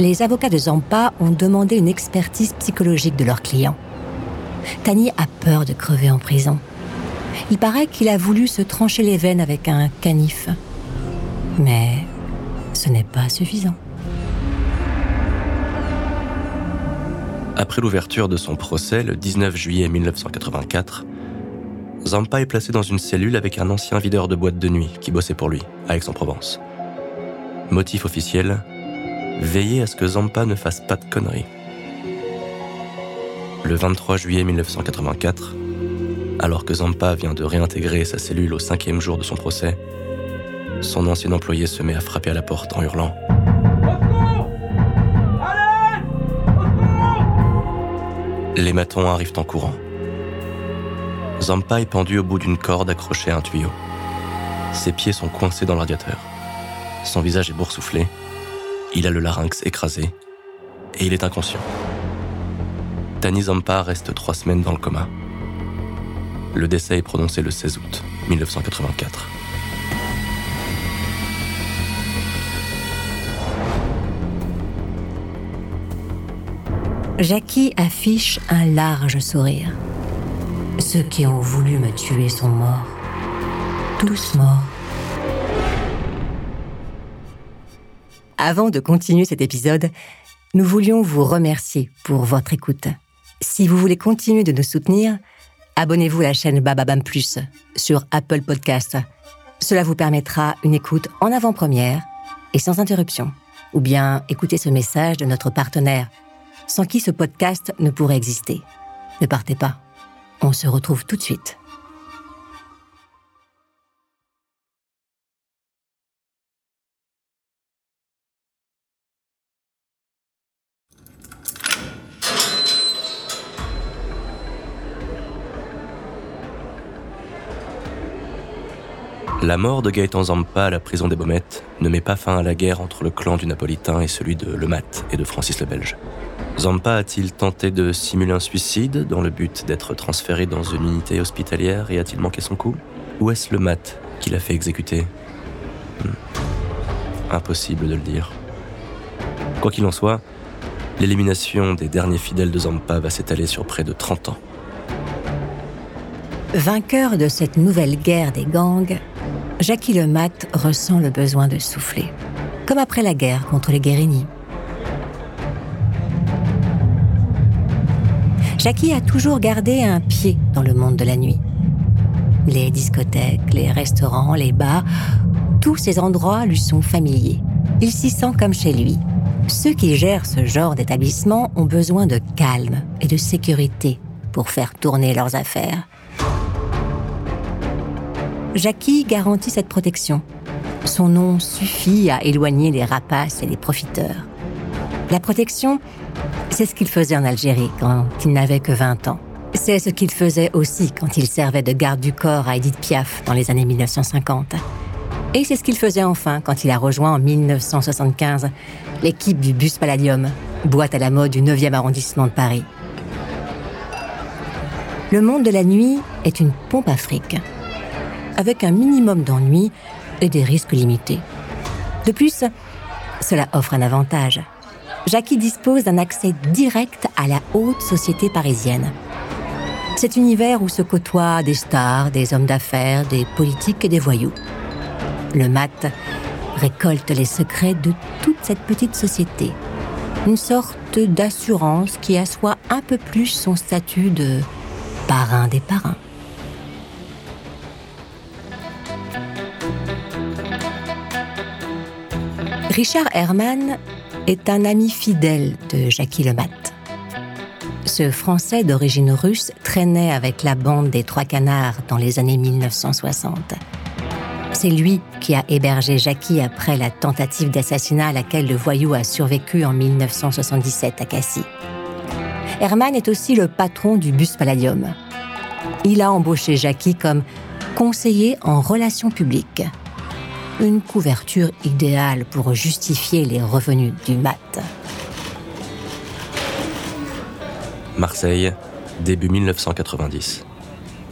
les avocats de Zampa ont demandé une expertise psychologique de leur client. Tani a peur de crever en prison. Il paraît qu'il a voulu se trancher les veines avec un canif. Mais ce n'est pas suffisant. Après l'ouverture de son procès le 19 juillet 1984, Zampa est placé dans une cellule avec un ancien videur de boîte de nuit qui bossait pour lui, à Aix-en-Provence. Motif officiel veiller à ce que Zampa ne fasse pas de conneries. Le 23 juillet 1984, alors que Zampa vient de réintégrer sa cellule au cinquième jour de son procès, son ancien employé se met à frapper à la porte en hurlant Les matons arrivent en courant. Zampa est pendu au bout d'une corde accrochée à un tuyau. Ses pieds sont coincés dans le. Son visage est boursouflé. Il a le larynx écrasé. Et il est inconscient. Tani Zampa reste trois semaines dans le coma. Le décès est prononcé le 16 août 1984. Jackie affiche un large sourire. Ceux qui ont voulu me tuer sont morts. Tous morts. Avant de continuer cet épisode, nous voulions vous remercier pour votre écoute. Si vous voulez continuer de nous soutenir, abonnez-vous à la chaîne Bababam Plus sur Apple Podcast. Cela vous permettra une écoute en avant-première et sans interruption. Ou bien écoutez ce message de notre partenaire, sans qui ce podcast ne pourrait exister. Ne partez pas. On se retrouve tout de suite. La mort de Gaëtan Zampa à la prison des Baumettes ne met pas fin à la guerre entre le clan du Napolitain et celui de Le Mat et de Francis le Belge. Zampa a-t-il tenté de simuler un suicide dans le but d'être transféré dans une unité hospitalière et a-t-il manqué son coup? Ou est-ce Le Mat qui l'a fait exécuter? Hmm. Impossible de le dire. Quoi qu'il en soit, l'élimination des derniers fidèles de Zampa va s'étaler sur près de 30 ans. Vainqueur de cette nouvelle guerre des gangs, Jackie Le Mat ressent le besoin de souffler, comme après la guerre contre les Guérini. Jackie a toujours gardé un pied dans le monde de la nuit. Les discothèques, les restaurants, les bars, tous ces endroits lui sont familiers. Il s'y sent comme chez lui. Ceux qui gèrent ce genre d'établissement ont besoin de calme et de sécurité pour faire tourner leurs affaires. Jackie garantit cette protection. Son nom suffit à éloigner les rapaces et les profiteurs. La protection, c'est ce qu'il faisait en Algérie quand il n'avait que 20 ans. C'est ce qu'il faisait aussi quand il servait de garde du corps à Edith Piaf dans les années 1950. Et c'est ce qu'il faisait enfin quand il a rejoint en 1975 l'équipe du Bus Palladium, boîte à la mode du 9e arrondissement de Paris. Le monde de la nuit est une pompe à fric avec un minimum d'ennuis et des risques limités. De plus, cela offre un avantage. Jackie dispose d'un accès direct à la haute société parisienne. Cet univers où se côtoient des stars, des hommes d'affaires, des politiques et des voyous. Le mat récolte les secrets de toute cette petite société. Une sorte d'assurance qui assoit un peu plus son statut de parrain des parrains. Richard Herman est un ami fidèle de Jackie Lemat. Ce Français d'origine russe traînait avec la bande des Trois Canards dans les années 1960. C'est lui qui a hébergé Jackie après la tentative d'assassinat à laquelle le voyou a survécu en 1977 à Cassis. Herman est aussi le patron du Bus Palladium. Il a embauché Jackie comme conseiller en relations publiques une couverture idéale pour justifier les revenus du mat. Marseille, début 1990.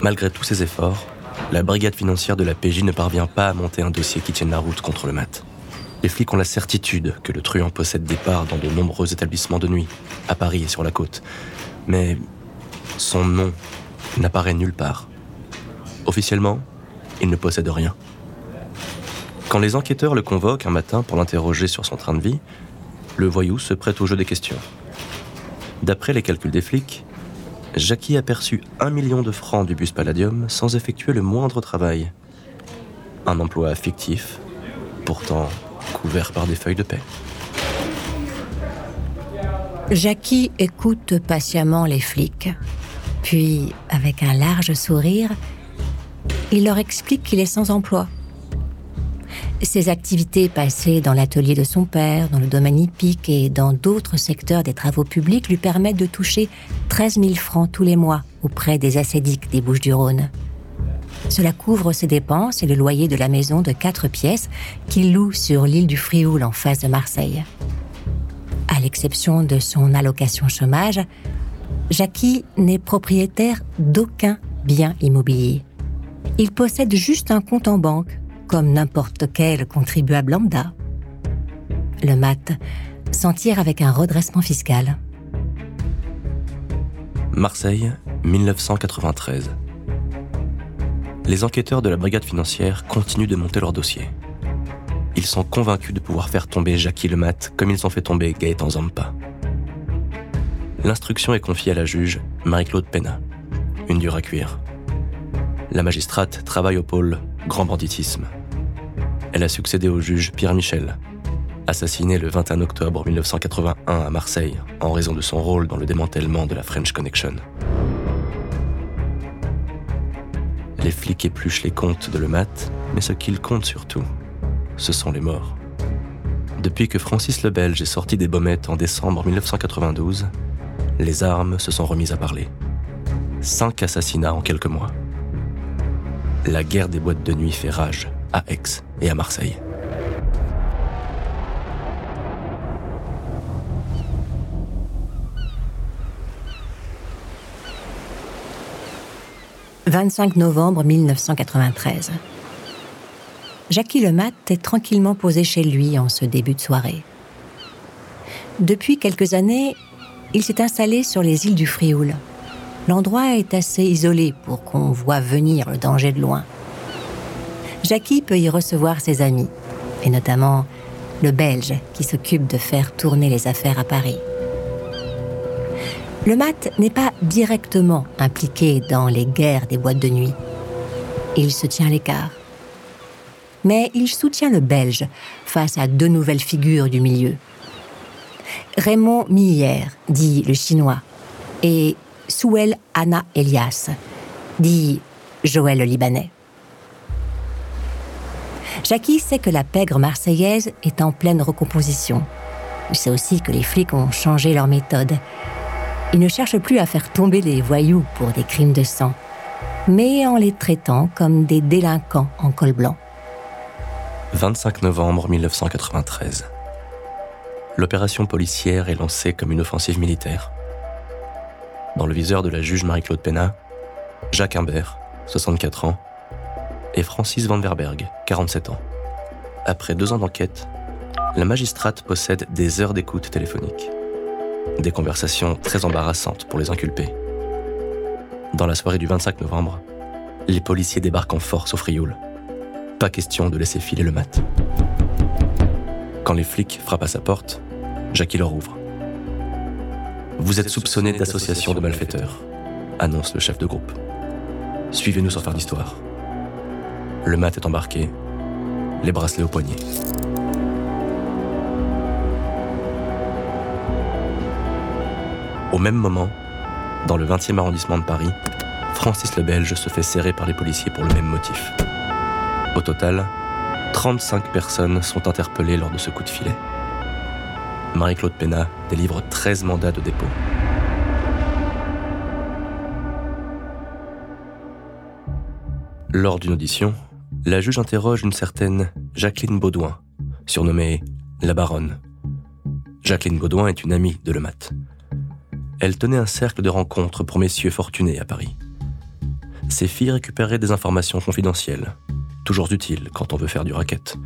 Malgré tous ses efforts, la brigade financière de la PJ ne parvient pas à monter un dossier qui tienne la route contre le mat. Les flics ont la certitude que le truand possède des parts dans de nombreux établissements de nuit, à Paris et sur la côte. Mais son nom n'apparaît nulle part. Officiellement, il ne possède rien. Quand les enquêteurs le convoquent un matin pour l'interroger sur son train de vie, le voyou se prête au jeu des questions. D'après les calculs des flics, Jackie a perçu un million de francs du bus Palladium sans effectuer le moindre travail. Un emploi fictif, pourtant couvert par des feuilles de paix. Jackie écoute patiemment les flics. Puis, avec un large sourire, il leur explique qu'il est sans emploi ses activités passées dans l'atelier de son père, dans le domaine hippique et dans d'autres secteurs des travaux publics lui permettent de toucher 13 000 francs tous les mois auprès des ascédiques des Bouches-du-Rhône. Cela couvre ses dépenses et le loyer de la maison de quatre pièces qu'il loue sur l'île du Frioul en face de Marseille. À l'exception de son allocation chômage, Jackie n'est propriétaire d'aucun bien immobilier. Il possède juste un compte en banque comme n'importe quel contribuable lambda. Le mat s'en tire avec un redressement fiscal. Marseille, 1993. Les enquêteurs de la brigade financière continuent de monter leur dossier. Ils sont convaincus de pouvoir faire tomber Jackie Lemat comme ils ont fait tomber Gaëtan Zampa. L'instruction est confiée à la juge Marie-Claude Pena, une dure à cuire. La magistrate travaille au pôle grand banditisme. Elle a succédé au juge Pierre Michel, assassiné le 21 octobre 1981 à Marseille en raison de son rôle dans le démantèlement de la French Connection. Les flics épluchent les comptes de Lemat, mais ce qu'ils comptent surtout, ce sont les morts. Depuis que Francis le Belge est sorti des Baumettes en décembre 1992, les armes se sont remises à parler. Cinq assassinats en quelques mois. La guerre des boîtes de nuit fait rage à Aix et à Marseille. 25 novembre 1993. Jackie Lemat est tranquillement posé chez lui en ce début de soirée. Depuis quelques années, il s'est installé sur les îles du Frioul. L'endroit est assez isolé pour qu'on voit venir le danger de loin. Jackie peut y recevoir ses amis, et notamment le Belge qui s'occupe de faire tourner les affaires à Paris. Le mat n'est pas directement impliqué dans les guerres des boîtes de nuit. Il se tient à l'écart. Mais il soutient le Belge face à deux nouvelles figures du milieu. Raymond Millière, dit le Chinois, et Souel Anna Elias, dit Joël le Libanais. Jackie sait que la pègre marseillaise est en pleine recomposition. Il sait aussi que les flics ont changé leur méthode il ne cherche plus à faire tomber les voyous pour des crimes de sang, mais en les traitant comme des délinquants en col blanc. 25 novembre 1993. L'opération policière est lancée comme une offensive militaire. Dans le viseur de la juge Marie-Claude Pena, Jacques Imbert, 64 ans, et Francis Van Verberg, 47 ans. Après deux ans d'enquête, la magistrate possède des heures d'écoute téléphonique. Des conversations très embarrassantes pour les inculpés. Dans la soirée du 25 novembre, les policiers débarquent en force au Frioul. Pas question de laisser filer le mat. Quand les flics frappent à sa porte, Jackie leur ouvre. Vous êtes soupçonné d'association de malfaiteurs, annonce le chef de groupe. Suivez-nous sans faire d'histoire. Le mat est embarqué, les bracelets au poignet. Au même moment, dans le 20e arrondissement de Paris, Francis le Belge se fait serrer par les policiers pour le même motif. Au total, 35 personnes sont interpellées lors de ce coup de filet. Marie-Claude Pena délivre 13 mandats de dépôt. Lors d'une audition, la juge interroge une certaine Jacqueline Baudouin, surnommée la Baronne. Jacqueline Baudouin est une amie de Lemat elle tenait un cercle de rencontres pour messieurs fortunés à Paris. Ces filles récupéraient des informations confidentielles, toujours utiles quand on veut faire du racket.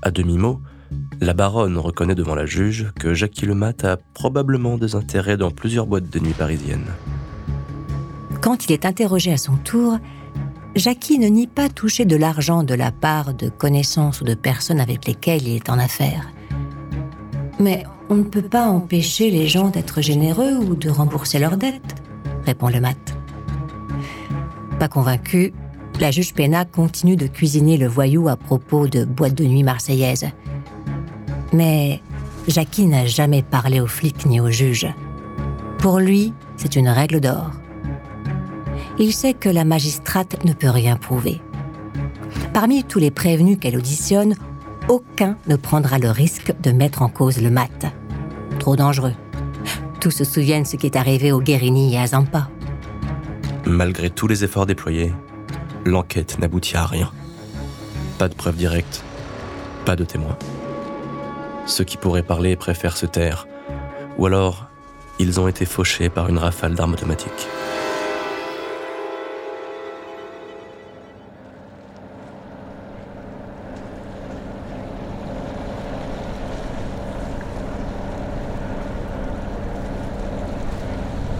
À demi-mot, la baronne reconnaît devant la juge que Jackie Lemat a probablement des intérêts dans plusieurs boîtes de nuit parisiennes. Quand il est interrogé à son tour, Jackie ne nie pas toucher de l'argent de la part de connaissances ou de personnes avec lesquelles il est en affaires. Mais on ne peut pas empêcher les gens d'être généreux ou de rembourser leurs dettes, répond le mat. Pas convaincu, la juge Pena continue de cuisiner le voyou à propos de boîtes de nuit marseillaises. Mais Jackie n'a jamais parlé aux flics ni aux juges. Pour lui, c'est une règle d'or. Il sait que la magistrate ne peut rien prouver. Parmi tous les prévenus qu'elle auditionne, aucun ne prendra le risque de mettre en cause le mat. Trop dangereux. Tous se souviennent ce qui est arrivé au Guérini et à Zampa. Malgré tous les efforts déployés, l'enquête n'aboutit à rien. Pas de preuves directes, pas de témoins. Ceux qui pourraient parler préfèrent se taire, ou alors ils ont été fauchés par une rafale d'armes automatiques.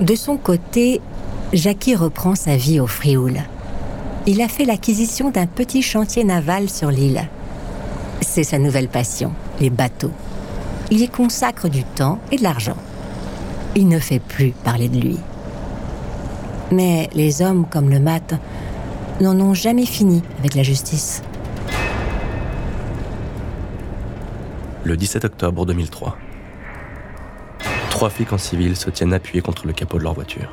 De son côté, Jackie reprend sa vie au Frioul. Il a fait l'acquisition d'un petit chantier naval sur l'île. C'est sa nouvelle passion, les bateaux. Il y consacre du temps et de l'argent. Il ne fait plus parler de lui. Mais les hommes comme le mat n'en ont jamais fini avec la justice. Le 17 octobre 2003. Trois flics en civil se tiennent appuyés contre le capot de leur voiture.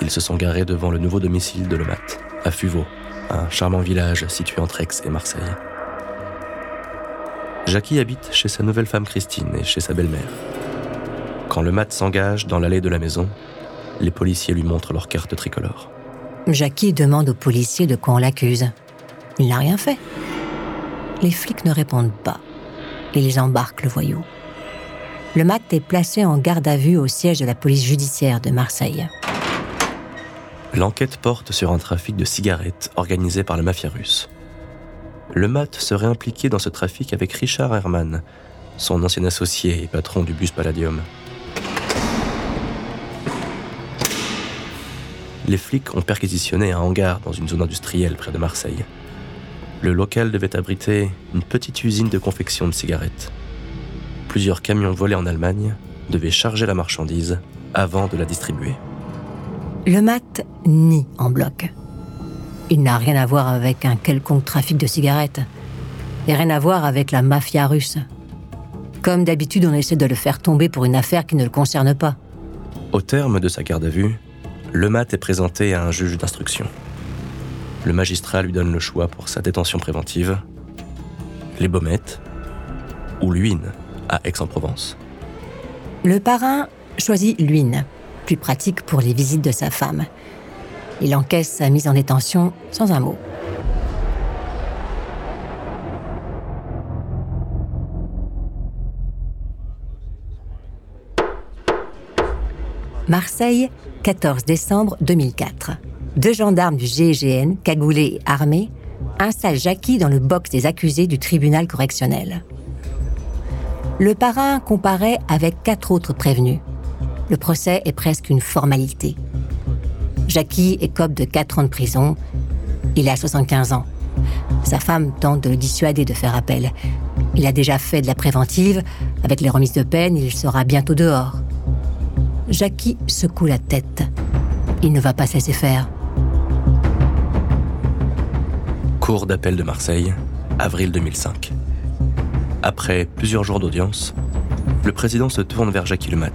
Ils se sont garés devant le nouveau domicile de Lemat, à Fuveau, un charmant village situé entre Aix et Marseille. Jackie habite chez sa nouvelle femme Christine et chez sa belle-mère. Quand le mat s'engage dans l'allée de la maison, les policiers lui montrent leur carte tricolore. Jackie demande aux policiers de quoi on l'accuse. Il n'a rien fait. Les flics ne répondent pas. Ils embarquent le voyou. Le mat est placé en garde à vue au siège de la police judiciaire de Marseille. L'enquête porte sur un trafic de cigarettes organisé par la mafia russe. Le MAT serait impliqué dans ce trafic avec Richard Herman, son ancien associé et patron du bus Palladium. Les flics ont perquisitionné un hangar dans une zone industrielle près de Marseille. Le local devait abriter une petite usine de confection de cigarettes. Plusieurs camions volés en Allemagne devaient charger la marchandise avant de la distribuer. Le mat nie en bloc. Il n'a rien à voir avec un quelconque trafic de cigarettes. Et rien à voir avec la mafia russe. Comme d'habitude, on essaie de le faire tomber pour une affaire qui ne le concerne pas. Au terme de sa garde à vue, le mat est présenté à un juge d'instruction. Le magistrat lui donne le choix pour sa détention préventive les Baumettes ou Luynes à Aix-en-Provence. Le parrain choisit Luynes, plus pratique pour les visites de sa femme. Il encaisse sa mise en détention sans un mot. Marseille, 14 décembre 2004. Deux gendarmes du GIGN, cagoulés et armés, installent Jackie dans le box des accusés du tribunal correctionnel. Le parrain comparaît avec quatre autres prévenus. Le procès est presque une formalité. Jackie écope de 4 ans de prison. Il a 75 ans. Sa femme tente de le dissuader de faire appel. Il a déjà fait de la préventive. Avec les remises de peine, il sera bientôt dehors. Jackie secoue la tête. Il ne va pas se laisser faire. Cour d'appel de Marseille, avril 2005. Après plusieurs jours d'audience, le président se tourne vers Jackie Lemat.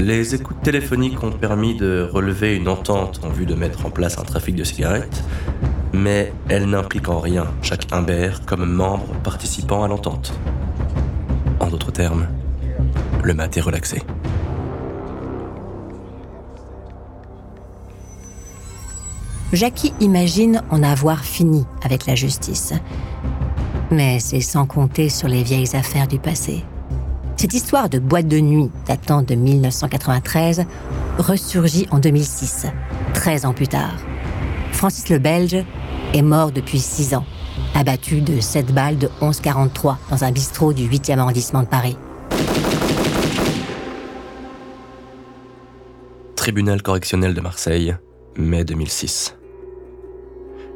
Les écoutes téléphoniques ont permis de relever une entente en vue de mettre en place un trafic de cigarettes, mais elles n'impliquent en rien Jacques Imbert comme membre participant à l'entente. En d'autres termes, le mat est relaxé. Jackie imagine en avoir fini avec la justice. Mais c'est sans compter sur les vieilles affaires du passé. Cette histoire de boîte de nuit datant de 1993 ressurgit en 2006, 13 ans plus tard. Francis le Belge est mort depuis 6 ans, abattu de 7 balles de 11,43 dans un bistrot du 8e arrondissement de Paris. Tribunal correctionnel de Marseille, mai 2006.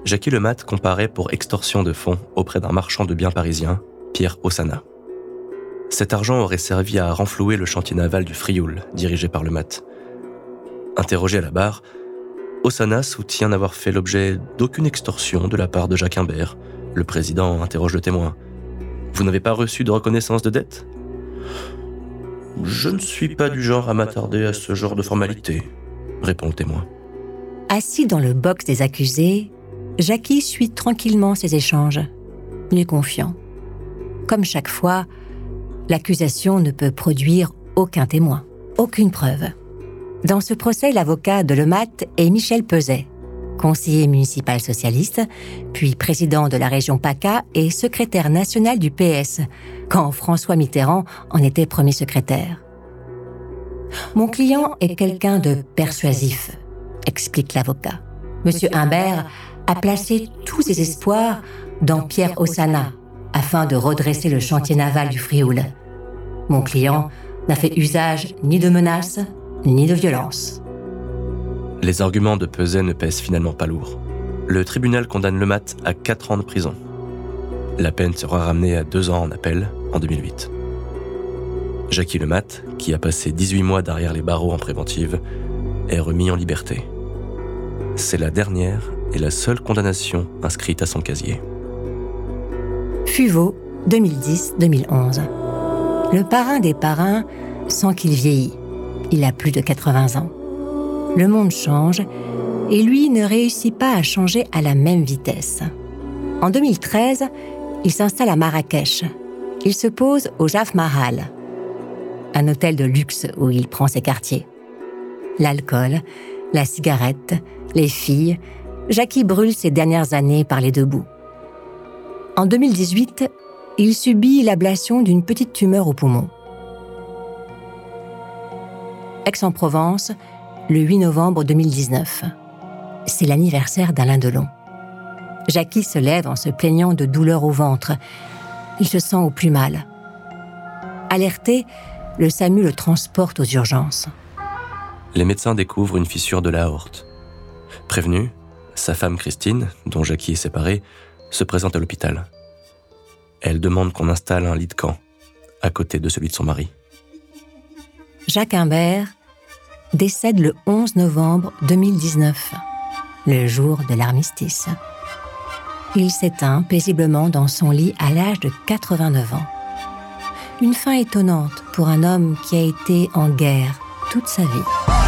Jackie Lemat comparaît pour extorsion de fonds auprès d'un marchand de biens parisien, Pierre Ossana. Cet argent aurait servi à renflouer le chantier naval du Frioul, dirigé par le MAT. Interrogé à la barre, Osana soutient n'avoir fait l'objet d'aucune extorsion de la part de Jacques Imbert. Le président interroge le témoin. Vous n'avez pas reçu de reconnaissance de dette? Je ne suis pas du genre à m'attarder à ce genre de formalité, répond le témoin. Assis dans le box des accusés, Jackie suit tranquillement ces échanges. Est confiant. Comme chaque fois, l'accusation ne peut produire aucun témoin, aucune preuve. Dans ce procès, l'avocat de Lemat est Michel Peset, conseiller municipal socialiste, puis président de la région PACA et secrétaire national du PS, quand François Mitterrand en était premier secrétaire. Mon client est quelqu'un de persuasif, explique l'avocat. Monsieur Humbert a placé tous ses espoirs dans Pierre Ossana afin de redresser le chantier naval du Frioul. Mon client n'a fait usage ni de menaces, ni de violence. Les arguments de Peset ne pèsent finalement pas lourd. Le tribunal condamne Lemat à 4 ans de prison. La peine sera ramenée à 2 ans en appel en 2008. Jackie Lemat, qui a passé 18 mois derrière les barreaux en préventive, est remis en liberté. C'est la dernière et la seule condamnation inscrite à son casier. Fuveau, 2010-2011. Le parrain des parrains sent qu'il vieillit. Il a plus de 80 ans. Le monde change et lui ne réussit pas à changer à la même vitesse. En 2013, il s'installe à Marrakech. Il se pose au Jaf Mahal, un hôtel de luxe où il prend ses quartiers. L'alcool, la cigarette, les filles, Jackie brûle ses dernières années par les deux bouts. En 2018, il subit l'ablation d'une petite tumeur au poumon. Aix-en-Provence, le 8 novembre 2019. C'est l'anniversaire d'Alain Delon. Jackie se lève en se plaignant de douleurs au ventre. Il se sent au plus mal. Alerté, le SAMU le transporte aux urgences. Les médecins découvrent une fissure de l'aorte. Prévenue, sa femme Christine, dont Jackie est séparée, se présente à l'hôpital. Elle demande qu'on installe un lit de camp, à côté de celui de son mari. Jacques Imbert décède le 11 novembre 2019, le jour de l'armistice. Il s'éteint paisiblement dans son lit à l'âge de 89 ans. Une fin étonnante pour un homme qui a été en guerre toute sa vie.